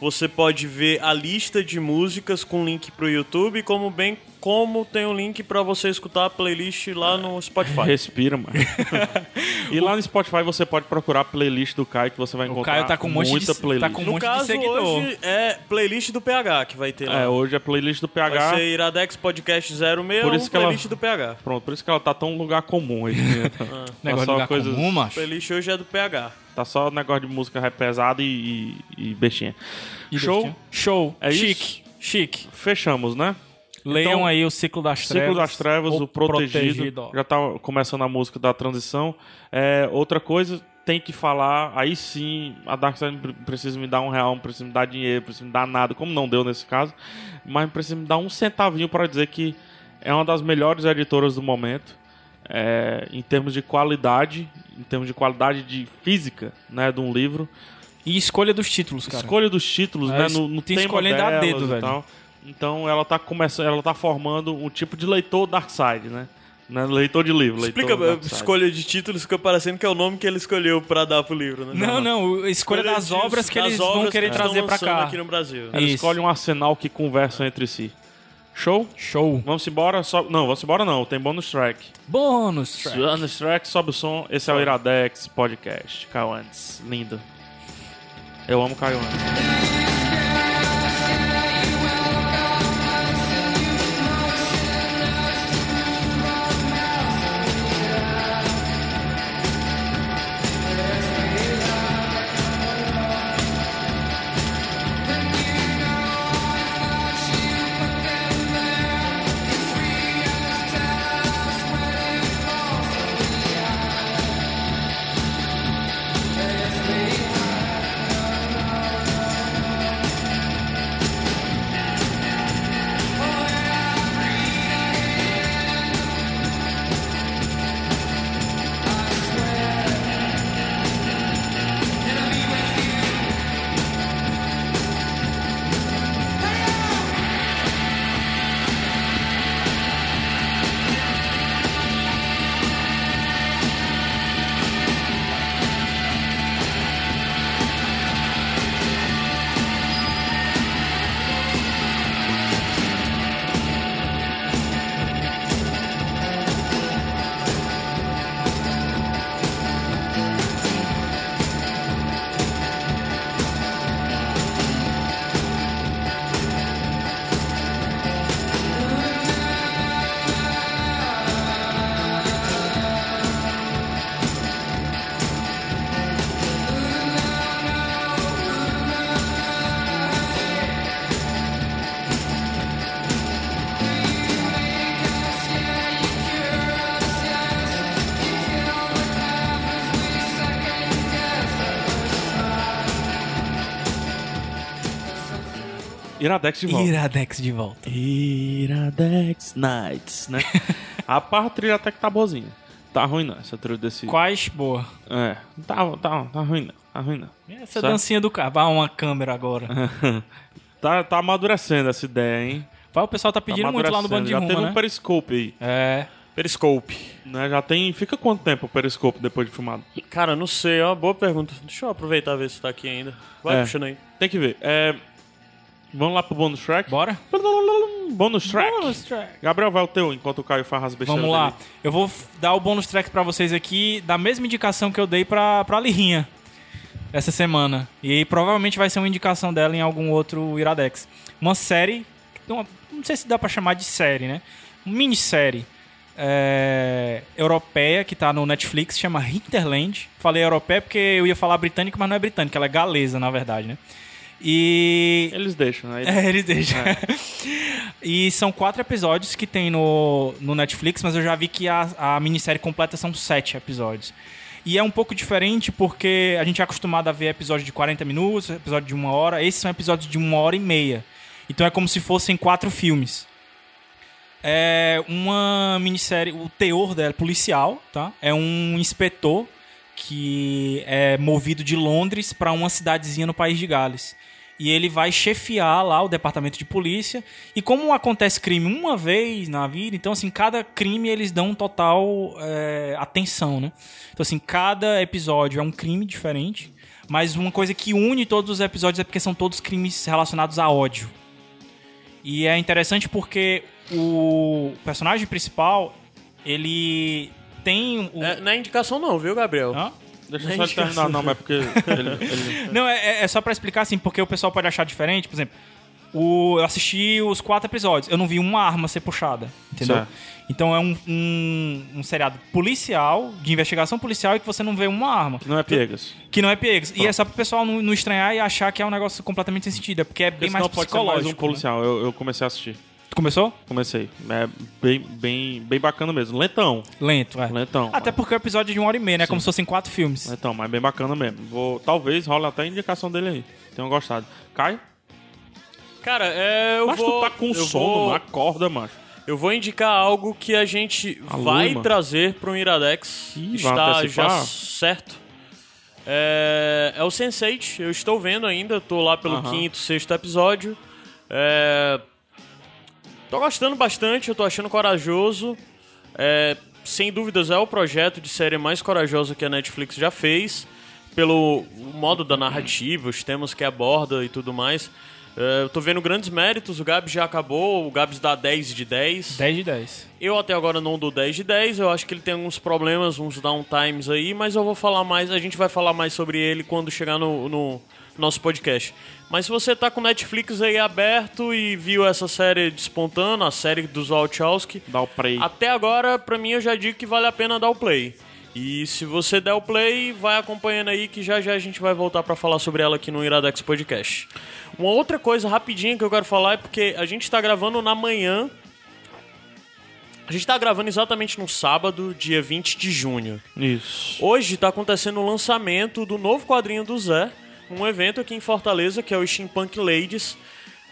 Você pode ver a lista de músicas com link pro YouTube, como bem como tem um link pra você escutar a playlist lá no Spotify. Respira, mano. <laughs> e lá no Spotify você pode procurar a playlist do Caio que você vai O encontrar Caio tá com um monte de- muita tá playlist. com um No monte de caso, seguidor. hoje é playlist do PH que vai ter lá. É, hoje é playlist do Vai PH. ser Iradex Podcast 06, Por isso que ela- playlist do PH. Pronto, por isso que ela tá tão lugar comum hoje. né? <laughs> Tá Ah. Negócio de só lugar coisas- comum, macho. Playlist hoje é do PH. Tá só negócio de música rap pesada e, e, e bestinha. E Show. bestinha. Show. É Chique. Chique. Fechamos, né? Leiam Então, aí o Ciclo das Trevas. Ciclo das Trevas, o, protegido. Já tá começando a música da transição. É, outra coisa, tem que falar, aí sim, a Darkseid pre- precisa me dar um real, não precisa me dar dinheiro, precisa me dar nada, como não deu nesse caso, mas precisa me dar um centavinho para dizer que é uma das melhores editoras do momento. é, em termos de qualidade, em termos de qualidade de física, né, de um livro. E escolha dos títulos, cara. Escolha dos títulos, É, né, no, no tem escolhendo a dedo, velho. tal. Então ela tá começando, ela tá formando um tipo de leitor dark side, né? Né, Leitor de livro, Explica, side. escolha de títulos fica parecendo que é o nome que ele escolheu pra dar pro livro, né? Não, não, a escolha das de- obras que das eles obras vão que querer eles trazer lançando cá. aqui no Brasil. Ela Isso. escolhe um arsenal que conversam entre si. Show? Show. Vamos embora? Só... Não, vamos embora não. Tem bônus track. Bônus track. Bônus track, sobe o som. Esse é o Iradex Podcast. Caio Andes. Lindo. Eu amo Caio Andes. Iradex de volta. Iradex de volta. Iradex Nights, né? <laughs> a parte trilha até que tá boazinha. Tá ruim não, essa trilha desse... Quais, boa. É, tá, tá, tá ruim não, tá ruim não. Essa Certo? dancinha do carro. Vai uma câmera agora. <laughs> tá, tá amadurecendo essa ideia, hein? Vai, o pessoal tá Tá pedindo muito lá no bando de Já teve né? um periscope aí, É. Periscope. né? Já tem... Fica quanto tempo o periscope depois de filmado? Cara, não sei, é uma boa pergunta. Deixa eu aproveitar e ver se tá aqui ainda. Vai É. puxando aí. Tem que ver. É... Vamos lá pro bônus track? Bora? Bônus track. Bônus track. Gabriel, vai o teu, enquanto o Caio faz as besteiras Vamos lá. dele. Eu vou dar o bônus track pra vocês aqui, da mesma indicação que eu dei pra, pra Lirrinha essa semana. E provavelmente vai ser uma indicação dela em algum outro Iradex. Uma série, não, não sei se dá pra chamar de série, né? Uma minissérie é, europeia que tá no Netflix, chama Hinterland. Falei europeia porque eu ia falar britânica, mas não é britânica, ela é galesa, na verdade, né? E Eles deixam, né? <laughs> é, eles deixam. <laughs> e são quatro episódios que tem no, no Netflix, mas eu já vi que a, a minissérie completa são sete episódios. E é um pouco diferente porque a gente é acostumado a ver episódios de 40 minutos, episódio de uma hora. Esses são episódios de uma hora e meia. Então é como se fossem quatro filmes. É uma minissérie, o teor dela é policial, tá? É um inspetor que é movido de Londres para uma cidadezinha no país de Gales. E ele vai chefiar lá o departamento de polícia. E como acontece crime uma vez na vida, então assim, cada crime eles dão total é, atenção, né? Então assim, cada episódio é um crime diferente. Mas uma coisa que une todos os episódios é porque são todos crimes relacionados a ódio. E é interessante porque o personagem principal, ele tem o... É, não é indicação não, viu, Gabriel? Hã? Deixa eu só terminar, não, mas é porque ele, <laughs> ele- Não, é, é- é só pra explicar assim, porque o pessoal pode achar diferente. Por exemplo, o, eu assisti os quatro episódios, eu não vi uma arma ser puxada, entendeu? Certo. Então é um, um, um seriado policial, de investigação policial, e que você não vê uma arma. não é piegas. Que não é piegas. E é só pro pessoal não, não estranhar e achar que é um negócio completamente sem sentido. É porque é bem Porque mais senão pode ser mais psicológico. um policial. Eu, eu comecei a assistir. Começou? Comecei. É bem, bem, bem bacana mesmo. Lentão. Lento, é. Lentão. Até porque é um episódio de uma hora e meia, né? Como se fossem quatro filmes. Lentão, mas bem bacana mesmo. Vou, talvez role até a indicação dele aí. Tenho gostado. Caio? Cara, é, eu Mas vou... tu tá com eu sono, vou- não acorda, macho. Eu vou indicar algo que a gente A vai Luma. trazer para um Iradex. Ih, vai Está já certo. É, é o Sense8, eu estou vendo ainda, tô lá pelo Aham. quinto, sexto episódio. É, tô gostando bastante, eu tô achando corajoso. É, sem dúvidas é o projeto de série mais corajoso que a Netflix já fez. Pelo modo da narrativa, os temas que aborda e tudo mais. É, eu tô vendo grandes méritos, o Gabs já acabou, o Gabs dá 10 de 10. 10 de 10. Eu até agora não dou 10 de 10, eu acho que ele tem alguns problemas, uns downtimes aí, mas eu vou falar mais, a gente vai falar mais sobre ele quando chegar no, no nosso podcast. Mas se você tá com Netflix aí aberto e viu essa série despontando, a série dos Wachowski, Dá o play. até agora, pra mim, eu já digo que vale a pena dar o play. E se você der o play, vai acompanhando aí que já já a gente vai voltar pra falar sobre ela aqui no Iradex Podcast. Uma outra coisa rapidinha que eu quero falar é porque a gente tá gravando na manhã. A gente tá gravando exatamente no sábado, dia 20 de junho. Isso. Hoje tá acontecendo o lançamento do novo quadrinho do Zé, um evento aqui em Fortaleza que é o Steampunk Ladies.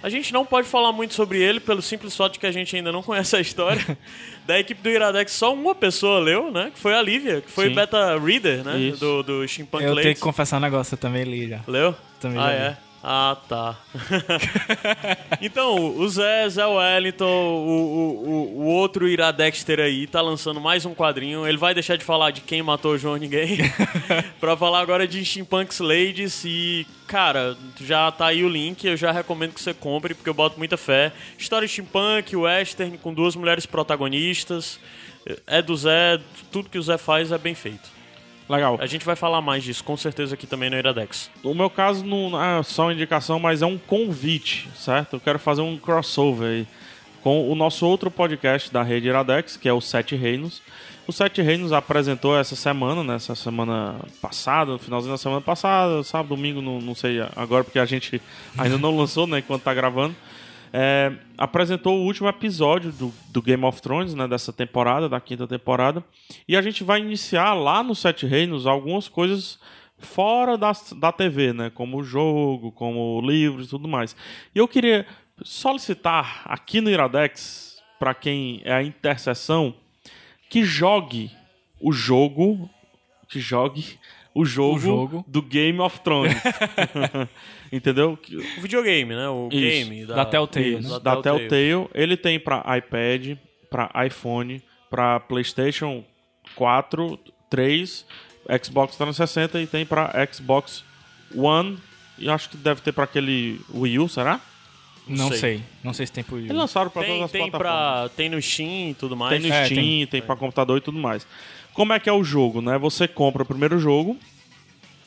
A gente não pode falar muito sobre ele pelo simples fato de que a gente ainda não <laughs> conhece a história. da equipe do Iradex, só uma pessoa leu, né? Que foi a Lívia, que foi Sim. beta reader, né? Isso. Do, do Steampunk Eu tenho Ladies. que confessar um negócio, eu também li já. Leu? Também ah, já é? Ah, tá. <laughs> então, o Zé, Zé Wellington, o, o, o, o outro Iradexter aí, tá lançando mais um quadrinho. Ele vai deixar de falar de quem matou o João Ninguém <laughs> pra falar agora de Steampunks Ladies. E, cara, já tá aí o link. Eu já recomendo que você compre, porque eu boto muita fé. História steampunk, western, com duas mulheres protagonistas. É do Zé, tudo que o Zé faz é bem feito. Legal. A gente vai falar mais disso, com certeza, aqui também no Iradex. No meu caso, não é só uma indicação, mas é um convite, certo? Eu quero fazer um crossover aí com o nosso outro podcast da rede Iradex, que é o Sete Reinos. O Sete Reinos apresentou essa semana, né? Essa semana passada, no finalzinho da semana passada, sábado, domingo, não, não sei agora, porque a gente ainda não <laughs> lançou, né? Enquanto tá gravando. É, apresentou o último episódio do, do Game of Thrones, né, dessa temporada, da quinta temporada. E a gente vai iniciar lá no Sete Reinos algumas coisas fora da, da TV, né, como o jogo, como livros e tudo mais. E eu queria solicitar aqui no Iradex, para quem é a interseção, que jogue o jogo, que jogue o jogo, O jogo. do Game of Thrones. <laughs> <laughs> Entendeu? O videogame, né? O Isso. game Da Telltale, isso, né? da Telltale. Ele tem pra iPad, pra iPhone, pra PlayStation 4, 3, Xbox 360 e tem pra Xbox One. E acho que deve ter pra aquele Wii U, será? Não sei. sei. Não sei se tem pro Eles lançaram pra Tem, todas as tem, plataformas. pra, tem no Steam e tudo Tem mais. no É, Steam, tem, tem. pra computador e tudo mais. Como é que é o jogo, né? Você compra o primeiro jogo,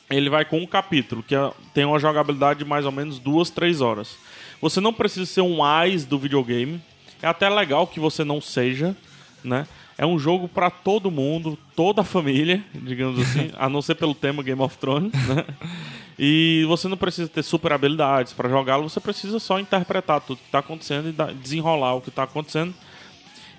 ele vai com um capítulo, que é- tem uma jogabilidade de mais ou menos duas, três horas. Você não precisa ser um AIS do videogame. É até legal que você não seja, né? É um jogo pra todo mundo, toda a família, <laughs> digamos assim, a não ser pelo tema Game of Thrones, né? E você não precisa ter super habilidades pra jogá-lo, você precisa só interpretar tudo que tá acontecendo e desenrolar o que tá acontecendo.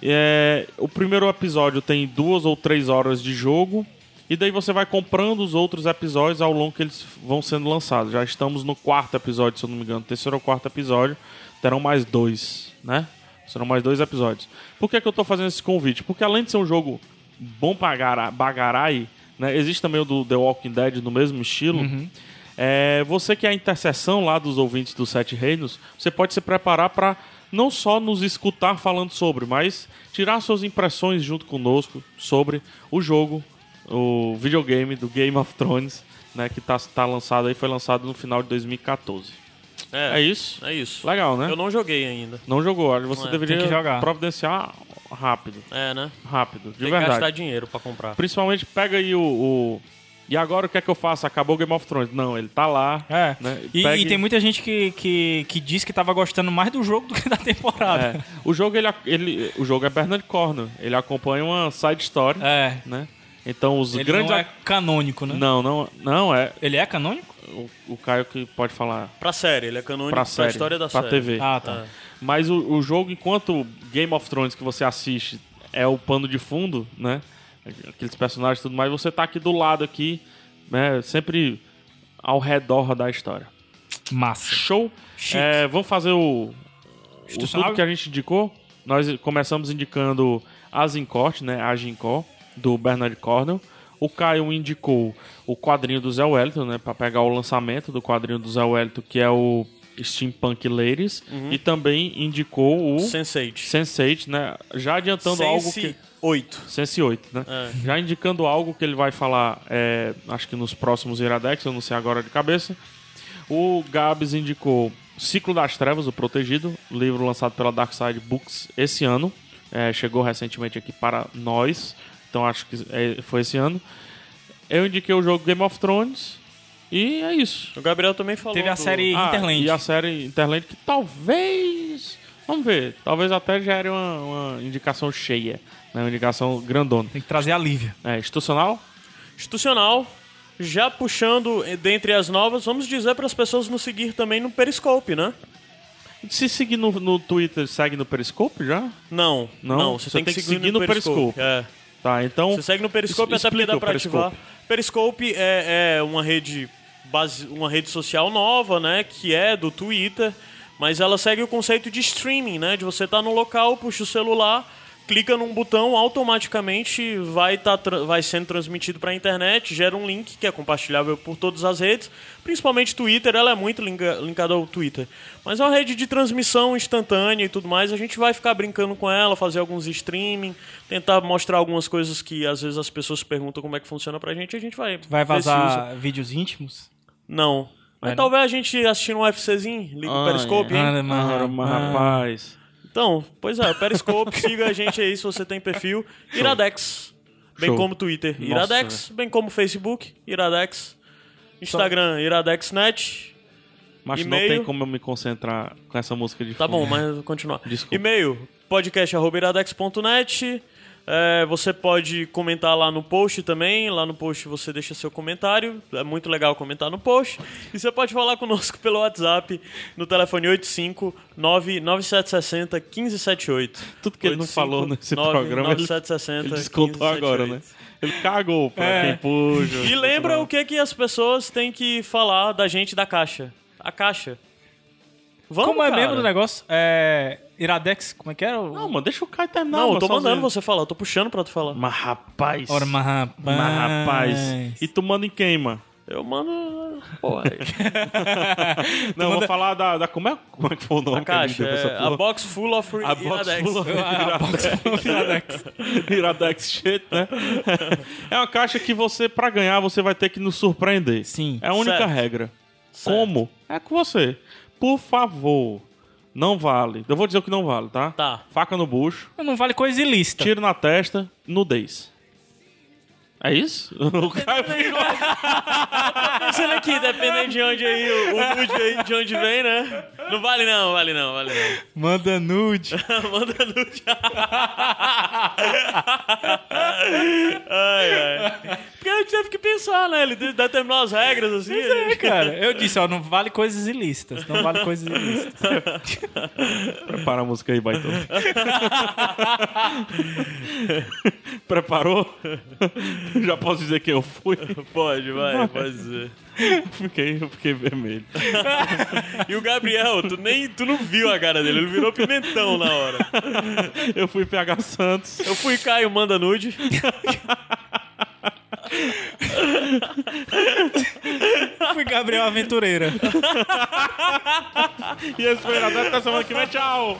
É, o primeiro episódio tem duas ou três horas de jogo. E daí você vai comprando os outros episódios ao longo que eles vão sendo lançados. Já estamos no quarto episódio, se eu não me engano. Terceiro ou quarto episódio. Terão mais dois, né? Serão mais dois episódios. Por que, que eu tô fazendo esse convite? Porque além de ser um jogo bom pra gara- bagarai, né? Existe também o do The Walking Dead no mesmo estilo. É, você que é a interseção lá dos ouvintes dos Sete Reinos, você pode se preparar para não só nos escutar falando sobre, mas tirar suas impressões junto conosco sobre o jogo, o videogame do Game of Thrones, né, que tá, tá lançado aí, foi lançado no final de 2014. É, É isso? É isso. Legal, né? Eu não joguei ainda. Não jogou, olha, você é, deveria tem que jogar. providenciar rápido, É, né? rápido, de Tem que verdade. gastar dinheiro pra comprar. Principalmente pega aí o, o- E agora o que é que eu faço? Acabou o Game of Thrones. Não, ele tá lá. É. Né? E, e tem muita gente que, que, que diz que tava gostando mais do jogo do que da temporada. É. O jogo ele, ele o jogo é Bernard Cornwell. Ele acompanha uma side story, É. né? Então os Ele grandes não é canônico, né? não, não, não é Ele é canônico? o, o Caio que pode falar Pra série, ele é canônico pra pra, série, história da pra série. TV. Ah, tá. É. Mas o, o jogo enquanto Game of Thrones que você assiste é o pano de fundo, né? Aqueles personagens e tudo mais, você tá aqui do lado aqui, né, sempre ao redor da história. Massa. Show. É, vamos fazer o, o tudo que a gente indicou. nós começamos indicando a né? A do Bernard Cornell. O Caio indicou o quadrinho do Zé Wellington, né? Pra pegar o lançamento do quadrinho do Zé Wellington, que é o Steampunk Ladies. E também indicou o Sense8. Sense8, né? Já adiantando algo que... 8. Sense 8, né? É. Já indicando algo que ele vai falar, é, acho que nos próximos Iradex, eu não sei agora de cabeça. O Gabs indicou Ciclo das Trevas, o Protegido, livro lançado pela Dark Side Books esse ano. É, chegou recentemente aqui para nós, então acho que é, foi esse ano. Eu indiquei o jogo Game of Thrones e é isso. O Gabriel também falou. Teve a do- série Ah, Interland. E a série Interland que talvez. Vamos ver. Talvez até gere uma, uma indicação cheia. Né, uma indicação grandona. Tem que trazer a Lívia. É, institucional? institucional. Já puxando dentre as novas, vamos dizer para as pessoas nos seguir também no Periscope, né? Se seguir no, no Twitter, segue no Periscope já? Não, Não? não, você, tem que seguir, no Periscope. É. Tá, então. Você segue no Periscope até porque dá o pra ativar. Periscope é, é uma rede base, uma rede social nova, né, que é do Twitter, mas ela segue o conceito de streaming, né, de você estar no local, puxa o celular, clica num botão, automaticamente vai tá, vai sendo transmitido para a internet, gera um link que é compartilhável por todas as redes, principalmente Twitter, ela é muito linka, linkada ao Twitter. Mas é uma rede de transmissão instantânea e tudo mais, a gente vai ficar brincando com ela, fazer alguns streaming, tentar mostrar algumas coisas que às vezes as pessoas perguntam como é que funciona pra gente, e a gente vai Vai vazar vídeos íntimos? Não. Mas Vai talvez a gente assistindo um UFCzinho, liga o Periscope, hein? Ah, mas rapaz. Então, pois é, Periscope, <laughs> siga a gente aí se você tem perfil. Iradex, bem Show. como Twitter, Nossa, Iradex, bem como Facebook, Iradex. Instagram, IradexNet. Mas não tem como eu me concentrar com essa música de Tá fundo. bom, mas eu vou continuar. E-mail, podcast.iradex.net. É, você pode comentar lá no post também. Lá no post você deixa seu comentário. É muito legal comentar no post. E você pode falar conosco pelo WhatsApp no telefone 859-9760-1578. Tudo que ele não falou nesse programa, ele, 9760 ele descontou agora, né? Ele cagou pra É. quem puxa. E lembra o que, que as pessoas têm que falar da gente da caixa. A caixa. Vamos, Como é cara. mesmo do negócio? É. Iradex, como é que era? o- Não, mano, deixa o Caio terminar. Não, eu tô sozinho. mandando você falar. Eu tô puxando pra tu falar. Mas rapaz. Ora, mas rapaz. Mas rapaz. E tu manda em quem, mano? Eu mando. Pô, aí. <laughs> Não, eu vou falar da, da- Como, é, como é que foi o nome a caixa. a É, a box full of A box Iradex. full of <laughs> Iradex. <laughs> Iradex shit, né? É uma caixa que você, pra ganhar, você vai ter que nos surpreender. Sim. É a única Certo. regra. Como? É com você. Por favor, não vale. Eu vou dizer o que não vale, tá? Tá. Faca no bucho, Não vale coisa ilícita. tiro na testa, nudez. É isso? <laughs> O Caio Pensando aqui, dependendo de onde aí, o, o nude aí, de onde vem, né? Não vale não, vale não, vale não. Manda nude. <laughs> Manda nude. ai, ai. Porque a gente teve que pensar, né? Ele de- determinou as regras, assim. É, cara. Eu disse, ó, não vale coisas ilícitas. Não vale coisas ilícitas. <laughs> Prepara a música aí, baitão. Preparou? <laughs> Já posso dizer que eu fui? <laughs> Pode, vai, pode dizer. Fiquei, eu fiquei vermelho. <laughs> E o Gabriel, tu nem tu não viu a cara dele, ele virou pimentão na hora. Eu fui PH Santos. Eu fui Caio Manda Nude. Fui Gabriel Aventureira. E esse foi o Iradex até semana que vem. Tchau!